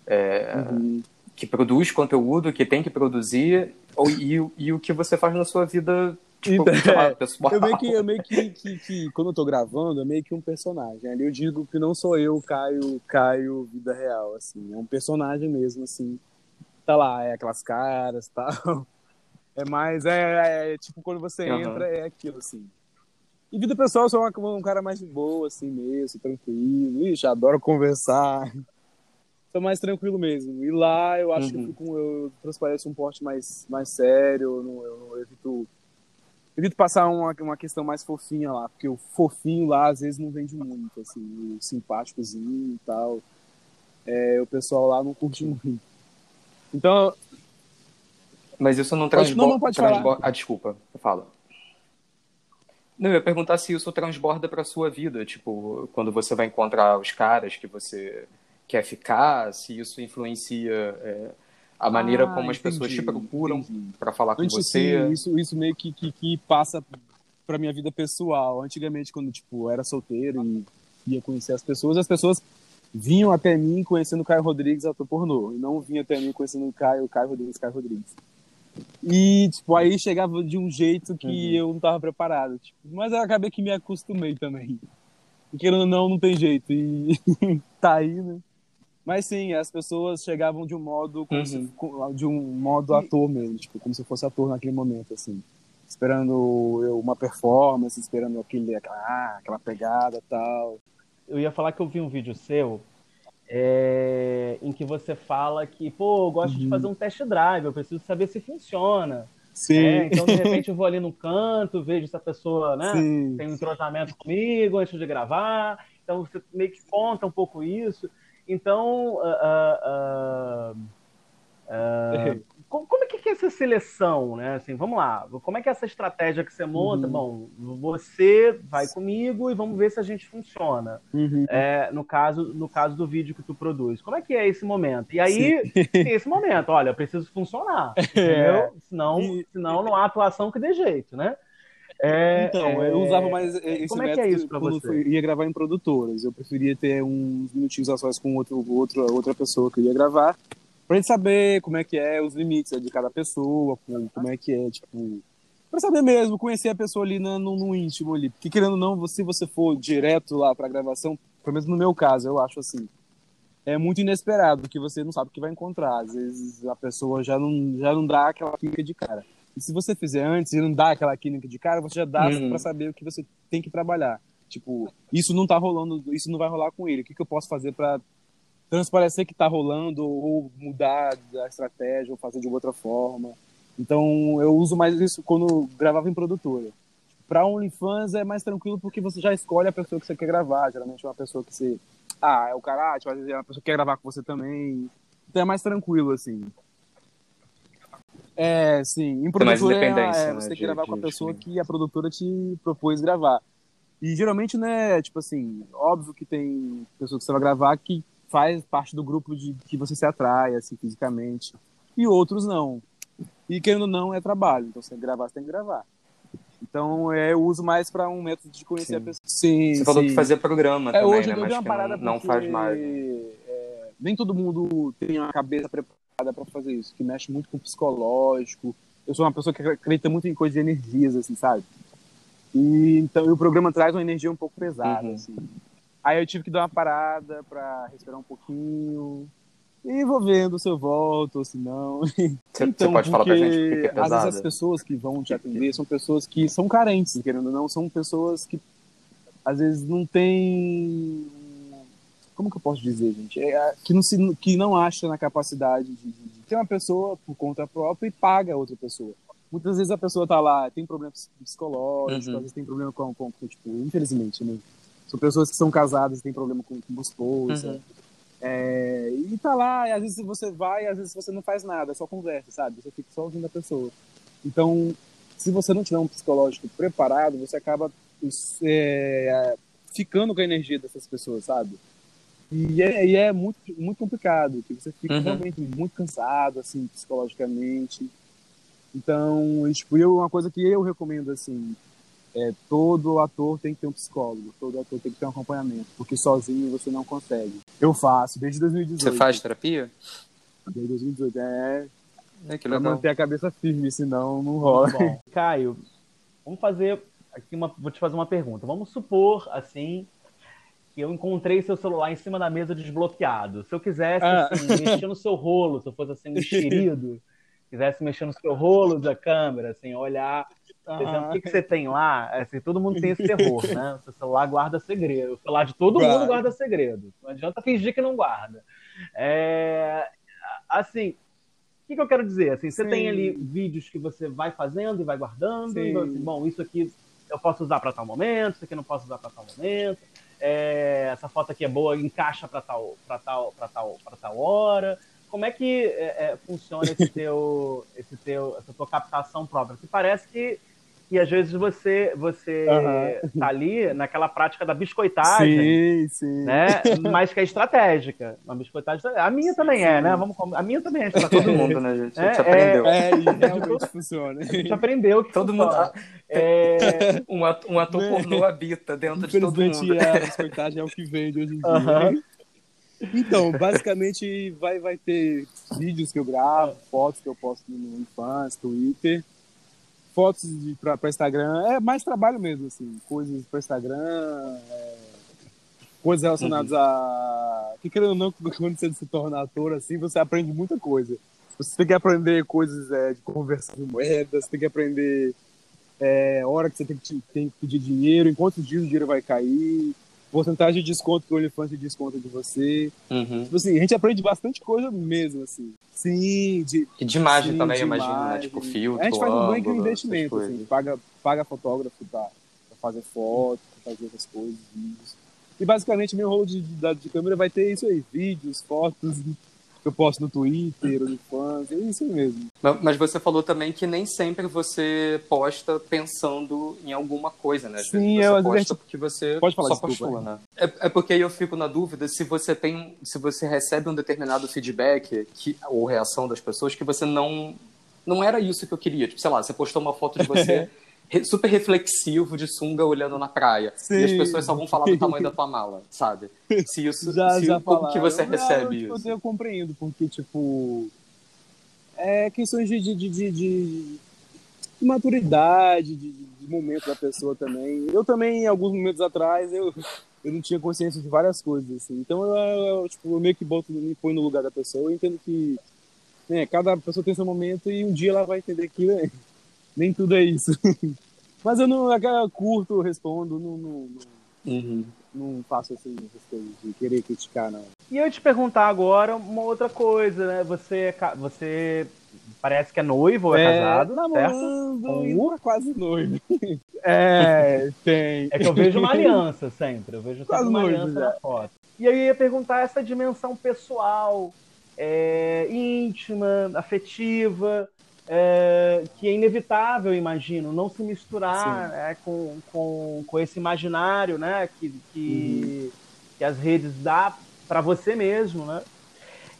é, uhum. que produz conteúdo, que tem que produzir, ou, e, e o que você faz na sua vida Tipo, é, eu meio que, eu meio que, que, que, quando eu tô gravando, é meio que um personagem. Ali eu digo que não sou eu, Caio, Caio, vida real, assim. É um personagem mesmo, assim. Tá lá, é aquelas caras tal. É mais, é, é, tipo, quando você uhum. entra, é aquilo, assim. E vida pessoal, eu sou uma, um cara mais de boa, assim mesmo, tranquilo. Ixi, adoro conversar. Sou mais tranquilo mesmo. E lá eu acho uhum. que eu, eu transpareço um porte mais, mais sério, eu, não, eu, eu evito, evito passar uma, uma questão mais fofinha lá, porque o fofinho lá às vezes não vende muito, assim, o simpáticozinho e tal. É, o pessoal lá não curte muito. Então, mas isso não transborda. Não, não pode falar. Ah, desculpa, fala. Não, eu ia perguntar se isso transborda para sua vida, tipo, quando você vai encontrar os caras que você quer ficar, se isso influencia é, a maneira ah, como as pessoas te procuram para falar Antes, com você. Sim, isso, isso meio que, que, que passa para minha vida pessoal. Antigamente, quando tipo, eu era solteiro e ia conhecer as pessoas, as pessoas vinham até mim conhecendo o Caio Rodrigues, ator pornô, e não vinham até mim conhecendo o Caio, Caio Rodrigues, Caio Rodrigues. E, tipo, aí chegava de um jeito que uhum. eu não tava preparado. Tipo, mas eu acabei que me acostumei também. E querendo ou não, não tem jeito. E tá aí, né? Mas sim, as pessoas chegavam de um modo uhum. se, de um modo ator mesmo, tipo, como se fosse ator naquele momento, assim. Esperando eu, uma performance, esperando aquele, aquela, ah, aquela pegada tal. Eu ia falar que eu vi um vídeo seu é, em que você fala que, pô, eu gosto uhum. de fazer um test drive, eu preciso saber se funciona. Sim. É, então, de repente, eu vou ali no canto, vejo se a pessoa né, tem um entrosamento comigo antes de gravar. Então, você meio que conta um pouco isso. Então, uh, uh, uh, como, é que é essa seleção, né? Assim, vamos lá, como é que é essa estratégia que você monta? Uhum. Bom, você vai comigo e vamos ver se a gente funciona. Uhum. É, no, caso, no caso do vídeo que tu produz. Como é que é esse momento? E aí, tem esse momento, olha, eu preciso funcionar, é. Senão, senão não há atuação que dê jeito, né? É, então, é... eu usava mais esse Como método é que é isso quando você? ia gravar em produtoras. Eu preferia ter uns minutinhos a sós com outro, outro, outra pessoa que eu ia gravar pra gente saber como é que é os limites de cada pessoa, como é que é, tipo. Pra saber mesmo, conhecer a pessoa ali no, no, no íntimo ali. Porque querendo ou não, se você for direto lá pra gravação, pelo menos no meu caso, eu acho assim. É muito inesperado, que você não sabe o que vai encontrar. Às vezes a pessoa já não, já não dá aquela química de cara. E se você fizer antes e não dá aquela química de cara, você já dá uhum. para saber o que você tem que trabalhar. Tipo, isso não tá rolando, isso não vai rolar com ele. O que, que eu posso fazer para transparecer que está rolando ou mudar a estratégia ou fazer de outra forma. Então eu uso mais isso quando gravava em produtora. Para OnlyFans é mais tranquilo porque você já escolhe a pessoa que você quer gravar. Geralmente é uma pessoa que você. Ah, é o cara, tipo, às vezes é uma pessoa que quer gravar com você também. Então é mais tranquilo, assim. É, sim. Em produtora é, é, né, você tem que gravar de, com a pessoa de... que a produtora te propôs gravar. E geralmente, né, tipo assim, óbvio que tem pessoa que você vai gravar que faz parte do grupo de que você se atrai, assim, fisicamente. E outros não. E querendo ou não, é trabalho. Então, você tem que gravar, você tem que gravar. Então, é, eu uso mais para um método de conhecer sim. a pessoa. Sim, você falou que fazia programa é, também, hoje né? Mas uma parada não, não faz mais. É, nem todo mundo tem a cabeça preparada para fazer isso, que mexe muito com o psicológico. Eu sou uma pessoa que acredita muito em coisas de energias, assim, sabe? E, então, e o programa traz uma energia um pouco pesada, uhum. assim. Aí eu tive que dar uma parada para respirar um pouquinho. E vou vendo se eu volto ou se não. Você, então, você pode falar pra gente que é às vezes as pessoas que vão te atender são pessoas que são carentes, querendo ou não, são pessoas que às vezes não têm como que eu posso dizer, gente? É, que, não se, que não acha na capacidade de, de, de, ter uma pessoa por conta própria e paga a outra pessoa. Muitas vezes a pessoa tá lá, tem problemas psicológicos, uhum. às vezes tem problema com, com, com tipo, infelizmente, né? São pessoas que são casadas e têm problema com, com esposa. Uhum. É, e tá lá, e às vezes você vai, às vezes você não faz nada, é só conversa, sabe? Você fica só ouvindo a pessoa. Então, se você não tiver um psicológico preparado, você acaba é, ficando com a energia dessas pessoas, sabe? E é, e é muito, muito complicado, que você fica uhum. realmente muito cansado, assim, psicologicamente. Então, tipo, eu, uma coisa que eu recomendo, assim, é todo ator tem que ter um psicólogo, todo ator tem que ter um acompanhamento, porque sozinho você não consegue. Eu faço, desde 2018. Você faz terapia? Desde 2018, é... É que pra manter a cabeça firme, senão não rola. Bom, Caio, vamos fazer aqui uma, vou te fazer uma pergunta. Vamos supor, assim, que eu encontrei seu celular em cima da mesa desbloqueado. Se eu quisesse ah. assim, mexer no seu rolo, se eu fosse assim, enxerido, quisesse mexer no seu rolo da câmera, assim, olhar, o que, que você tem lá, assim, todo mundo tem esse terror, né? O seu celular guarda segredo. O celular de todo mundo guarda segredo. Não adianta fingir que não guarda. É, assim, o que, que, eu quero dizer? Assim, você Sim. tem ali vídeos que você vai fazendo e vai guardando. E, assim, bom, isso aqui eu posso usar para tal momento, isso aqui eu não posso usar para tal momento. É, essa foto aqui é boa, encaixa para tal, tal, tal, tal hora. Como é que é, é, funciona esse teu, esse teu, essa tua captação própria? Que parece que e às vezes você você uhum. tá ali naquela prática da biscoitagem, sim, sim. né? Mas que é estratégica. Uma biscoitagem, a minha também sim. é, né? Vamos a minha também é para todo mundo, né, gente? A gente é, aprendeu. É, é realmente funciona. A gente aprendeu que todo funciona. mundo é... um ator, um ator pornô habita dentro de todo mundo. É, a biscoitagem é o que vende hoje em dia. Uhum. Então, basicamente vai vai ter vídeos que eu gravo, fotos que eu posto no OnlyFans, Twitter fotos para Instagram. É mais trabalho mesmo, assim. Coisas para Instagram, é, coisas relacionadas uhum. a. Que querendo ou não, quando você se torna ator, assim, você aprende muita coisa. Você tem que aprender coisas é, de conversão de moedas, tem que aprender é, hora que você tem que, tem que pedir dinheiro, em quantos dias o dinheiro vai cair, porcentagem de desconto que o elefante desconta de você. Uhum. Tipo assim, a gente aprende bastante coisa mesmo, assim. Sim, de. E de imagem sim, também, de imagino, imagem. né? Tipo, filtro. A gente faz um banco de investimento, assim, paga, paga fotógrafo pra, pra fazer foto, pra fazer essas coisas, vídeos. E basicamente meu rolo de, de, de câmera vai ter isso aí, vídeos, fotos, eu posto no Twitter, no fãs, é isso mesmo. Mas você falou também que nem sempre você posta pensando em alguma coisa, né? Às Sim, você eu, posta gente... porque você Pode falar, só desculpa, postula, né? É, é, porque aí eu fico na dúvida se você tem, se você recebe um determinado feedback que, ou reação das pessoas que você não não era isso que eu queria. Tipo, sei lá, você postou uma foto de você super reflexivo de sunga olhando na praia. Sim, e as pessoas só vão falar do tamanho da tua mala, sabe? Se isso. Já, se, já como que você recebe não, isso? Eu, eu compreendo, porque, tipo. É questões de, de, de, de, de maturidade, de, de, momento da pessoa também. Eu também, em alguns momentos atrás, eu, eu não tinha consciência de várias coisas, assim. Então eu, eu, tipo, eu meio que boto, me põe no lugar da pessoa. Eu entendo que né, cada pessoa tem seu momento e um dia ela vai entender que né, nem tudo é isso. Mas eu não eu curto, respondo, não, não, não, uhum. não faço assim essas coisas de querer criticar, não. E eu te perguntar agora uma outra coisa, né? Você, você parece que é noivo ou é, é casado, namorando, certo? quase noivo. É, tem. É que eu vejo uma aliança sempre, eu vejo quase uma noivo, aliança já. na foto. E aí eu ia perguntar essa dimensão pessoal, é, íntima, afetiva, é, que é inevitável, imagino, não se misturar é, com, com, com esse imaginário né, que, que, uhum. que as redes dá para você mesmo, né?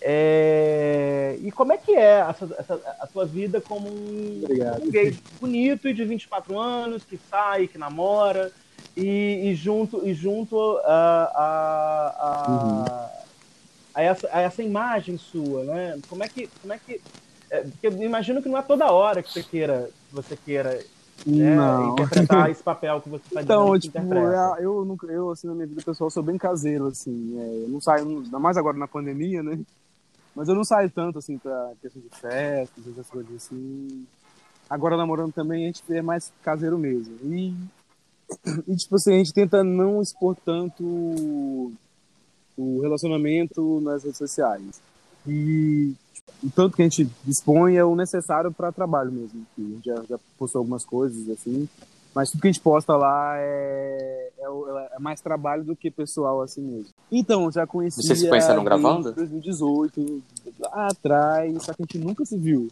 É, e como é que é essa, essa, a sua vida como um, um, gay bonito e de 24 anos, que sai, que namora, e, e junto, e junto a, a, a, uhum. a, essa, a essa imagem sua, né? Como é que, como é que é, porque eu imagino que não é toda hora que você queira, que você queira né, interpretar esse papel que você está então, tipo, eu, eu, nunca, eu, assim, na minha vida pessoal, sou bem caseiro, assim. É, eu não saio, ainda mais agora na pandemia, né? Mas eu não saio tanto, assim, pra questão de festas, essas coisas assim. Agora, namorando também, a gente é mais caseiro mesmo. E, e tipo assim, a gente tenta não expor tanto o relacionamento nas redes sociais. E o tanto que a gente dispõe é o necessário para trabalho mesmo. A gente já, já postou algumas coisas assim. Mas tudo que a gente posta lá é, é, é mais trabalho do que pessoal assim mesmo. Então, já conhecia. Vocês se conheceram gravando? 2018, lá atrás, só que a gente nunca se viu.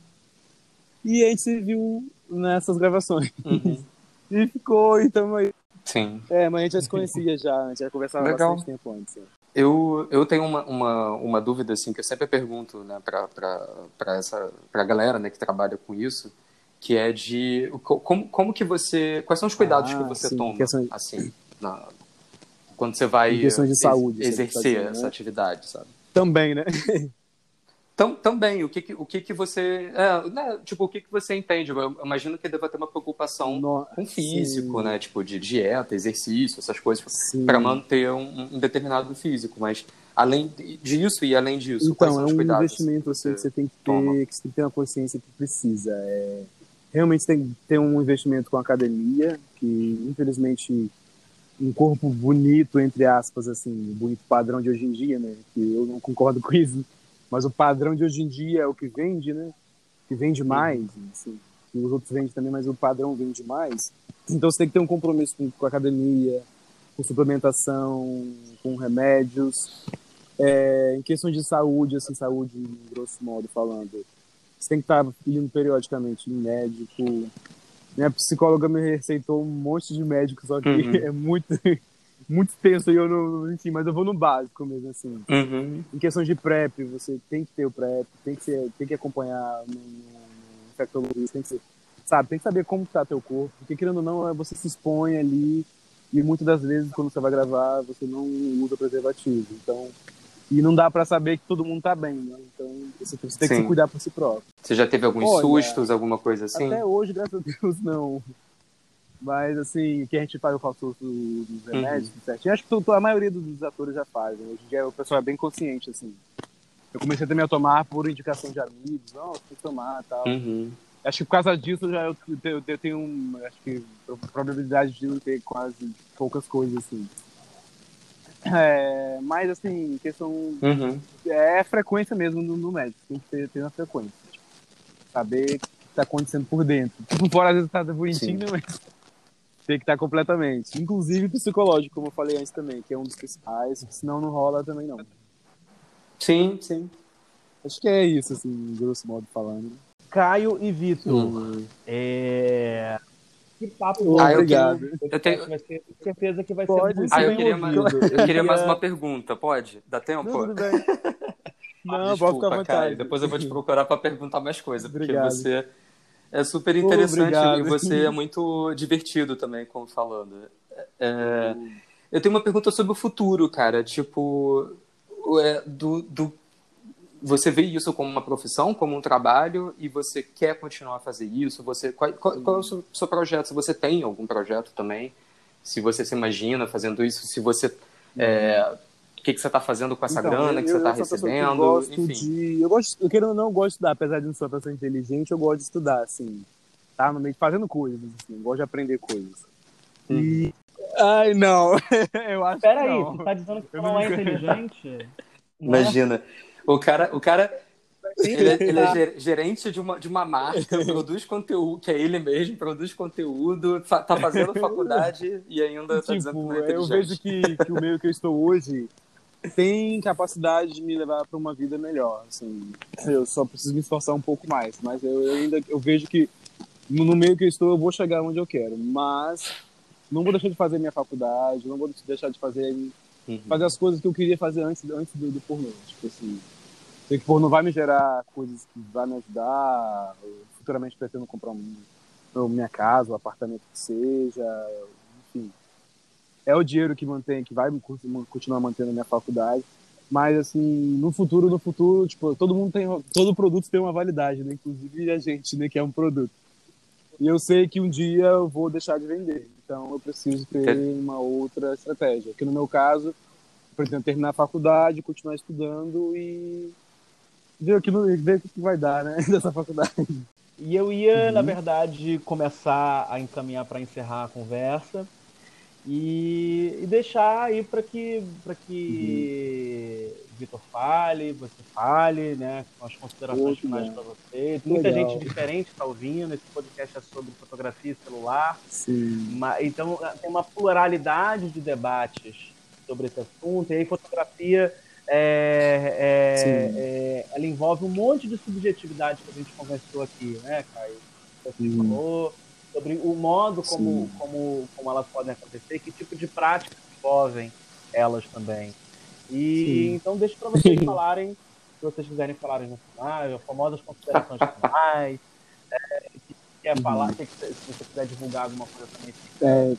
E a gente se viu nessas gravações. Uhum. e ficou, então aí. Sim. É, mas a gente já se conhecia já, a gente já conversava Legal. bastante tempo antes. Eu, eu tenho uma, uma, uma, dúvida assim que eu sempre pergunto né, para essa pra galera né, que trabalha com isso, que é de como, como que você. Quais são os cuidados ah, que você sim, toma questão... assim, na, quando você vai de saúde, exercer tá essa né? atividade, sabe? Também, né? Tam, também, o que que, o que, que você. É, né, tipo, o que, que você entende? Eu imagino que deva ter uma preocupação no... com o físico, sim. né? Tipo, de dieta, exercício, essas coisas, para manter um, um, determinado físico. Mas além disso e além disso, então, quais são os é um cuidados investimento assim, que você tem que ter, que você tem que ter uma consciência que precisa. É, realmente tem que ter um investimento com a academia, que infelizmente um corpo bonito, entre aspas, assim, bonito padrão de hoje em dia, né? Que eu não concordo com isso mas o padrão de hoje em dia é o que vende, né? Que vende mais, assim. E os outros vendem também, mas o padrão vende mais. Então você tem que ter um compromisso com, com a academia, com suplementação, com remédios. É, em questões de saúde, assim, saúde, grosso modo falando, você tem que estar indo periodicamente em médico. Minha psicóloga me receitou um monte de médicos, só que uhum. é muito muito tenso e eu não, enfim, mas eu vou no básico mesmo, assim. Uhum. Em questão de PrEP, você tem que ter o PrEP, tem que, ser, tem que acompanhar no, no infectologista, tem que ser, sabe, tem que saber como está teu corpo, porque querendo ou não, é você se expõe ali e muitas das vezes quando você vai gravar, você não usa preservativo, então... E não dá para saber que todo mundo tá bem, né? Então você, você tem que se cuidar por si próprio. Você já teve alguns Olha, sustos, alguma coisa assim? Até hoje, graças a Deus, não. Mas, assim, que a gente faz o falso dos remédios, uhum. certinho. Acho que a maioria dos atores já fazem. Hoje em dia o pessoal é bem consciente, assim. Eu comecei também a tomar por indicação de amigos. Não, tem que tomar e tal. Uhum. Acho que por causa disso já eu, eu, eu tenho um, acho que probabilidade de não ter quase poucas coisas, assim. É, mas, assim, questão. Uhum. É frequência mesmo no, no médico. Tem que ter, ter uma frequência. Saber o que está acontecendo por dentro. Por fora, às vezes tá bonitinho, Sim. mas tem que estar completamente. Inclusive psicológico, como eu falei antes também, que é um dos principais, senão não rola também não. Sim, sim. Acho que é isso, assim, grosso modo falando. Caio e Vitor. Hum. É... Que papo ah, obrigado. Eu, tenho certeza que vai pode, ser muito ah, eu queria, mais, eu queria mais uma pergunta, pode? Dá tempo? Não, tudo bem. Não, ah, desculpa, pode ficar à vontade. Caio. Depois eu vou te procurar para perguntar mais coisas, porque você é super interessante e você é muito divertido também, como falando. É, eu tenho uma pergunta sobre o futuro, cara. Tipo, é, do, do, você vê isso como uma profissão, como um trabalho, e você quer continuar a fazer isso? Você, qual, qual, qual é o seu, seu, projeto? Se você tem algum projeto também? Se você se imagina fazendo isso? Se você... É, o que, que você está fazendo com essa então, grana que você está recebendo, gosto enfim. De, eu gosto, eu quero ou não, eu gosto de estudar, apesar de não ser uma pessoa inteligente, eu gosto de estudar, assim, tá? No meio fazendo coisas, assim, eu gosto de aprender coisas. Hum. E... Ai, não, eu acho Pera aí, você tá dizendo que não é inteligente? Imagina, o cara, o cara ele é, ele é, gerente de uma, de uma marca, produz conteúdo, que é ele mesmo, produz conteúdo, tá fazendo faculdade e ainda tipo, tá dizendo que não é Eu vejo que, que o meio que eu estou hoje tem capacidade de me levar para uma vida melhor. Assim, eu só preciso me esforçar um pouco mais, mas eu, eu ainda eu vejo que no, meio que eu estou eu vou chegar onde eu quero, mas não vou deixar de fazer minha faculdade, não vou deixar de fazer uhum. fazer as coisas que eu queria fazer antes antes do, do pornô, tipo assim. Sei que pornô vai me gerar coisas que vai me ajudar, futuramente pretendo comprar um, minha casa, um apartamento que seja, é o dinheiro que mantém, que vai continuar mantendo a minha faculdade. Mas assim, no futuro, no futuro, tipo, todo mundo tem, todo produto tem uma validade, né? Inclusive a gente, né, que é um produto. E eu sei que um dia eu vou deixar de vender. Então eu preciso ter uma outra estratégia. Que no meu caso, eu pretendo terminar a faculdade, continuar estudando e ver o que, ver o que vai dar, né, dessa faculdade. E eu ia, uhum. na verdade, começar a encaminhar para encerrar a conversa e, e deixar aí para que, para que uhum. Vitor fale, você fale, né? Com as considerações finais para você. Muita Legal. gente diferente está ouvindo. Esse podcast é sobre fotografia e celular. Sim. Então tem uma pluralidade de debates sobre esse assunto. E aí fotografia é, é, é, ela envolve um monte de subjetividade que a gente conversou aqui, né, Caio? Você hum. falou sobre o modo como, como, como elas podem acontecer, que tipo de práticas envolvem elas também. E Sim. então deixo para vocês falarem, se vocês quiserem falar no final, famosas considerações finais. É, que quer uhum. falar, se, se você quiser divulgar alguma coisa também. É,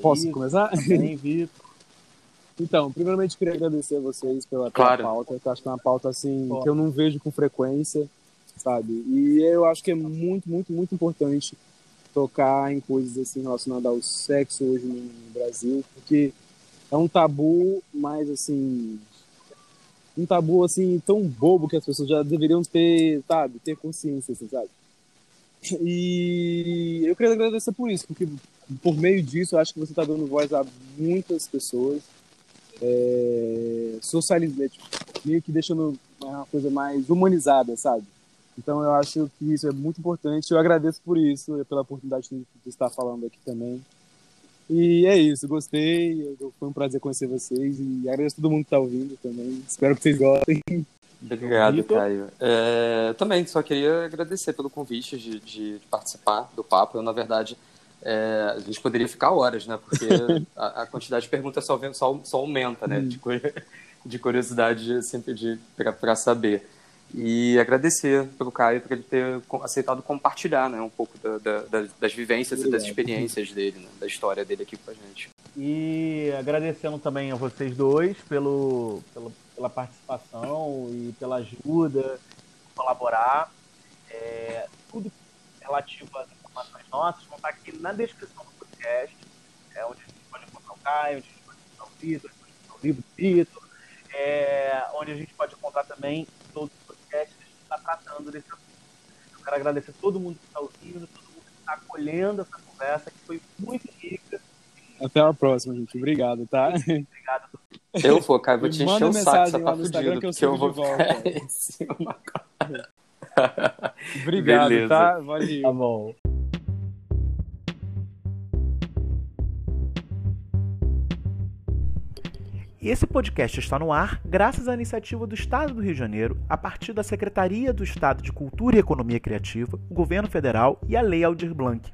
posso isso, começar? Também, Vitor. Então, primeiramente queria agradecer a vocês pela, claro. pauta, que eu acho que é uma pauta assim Pô. que eu não vejo com frequência, sabe? E eu acho que é muito, muito, muito importante tocar em coisas assim relacionadas ao sexo hoje no Brasil, porque é um tabu, mas assim, um tabu assim tão bobo que as pessoas já deveriam ter, sabe, ter consciência, assim, sabe? E eu queria agradecer por isso, porque por meio disso eu acho que você está dando voz a muitas pessoas, é, socializando, tipo, meio que deixando uma coisa mais humanizada, sabe? Então eu acho que isso é muito importante. Eu agradeço por isso, pela oportunidade de estar falando aqui também. E é isso, gostei. Foi um prazer conhecer vocês e agradeço a todo mundo que está ouvindo também. Espero que vocês gostem. Obrigado, Caio. É, também só queria agradecer pelo convite de, de participar do papo. Eu, na verdade, é, a gente poderia ficar horas, né? Porque a, a quantidade de perguntas só, só, só aumenta, né? De, de curiosidade sempre para saber. E agradecer pelo Caio por ele ter aceitado compartilhar né, um pouco da, da, das vivências Obrigado. e das experiências dele, né, da história dele aqui com a gente. E agradecendo também a vocês dois pelo, pelo pela participação e pela ajuda, colaborar. É, tudo relativo às informações nossas vão estar aqui na descrição do podcast, é, onde a gente pode encontrar o Caio, onde a gente pode encontrar o Vitor, onde a gente pode encontrar o livro do Vitor, é, onde a gente pode encontrar também todos podcast a gente está tratando desse assunto. Eu quero agradecer a todo mundo que está ouvindo, todo mundo que está acolhendo essa conversa, que foi muito rica. Até a próxima, gente. Obrigado, tá? Obrigado. Eu vou, cara, vou te encher o saco, você tá fudido, que eu, que eu vou ficar em cima. Obrigado, Beleza. tá? Valeu. Tá bom. Esse podcast está no ar graças à iniciativa do Estado do Rio de Janeiro, a partir da Secretaria do Estado de Cultura e Economia Criativa, o Governo Federal e a Lei Aldir Blanc.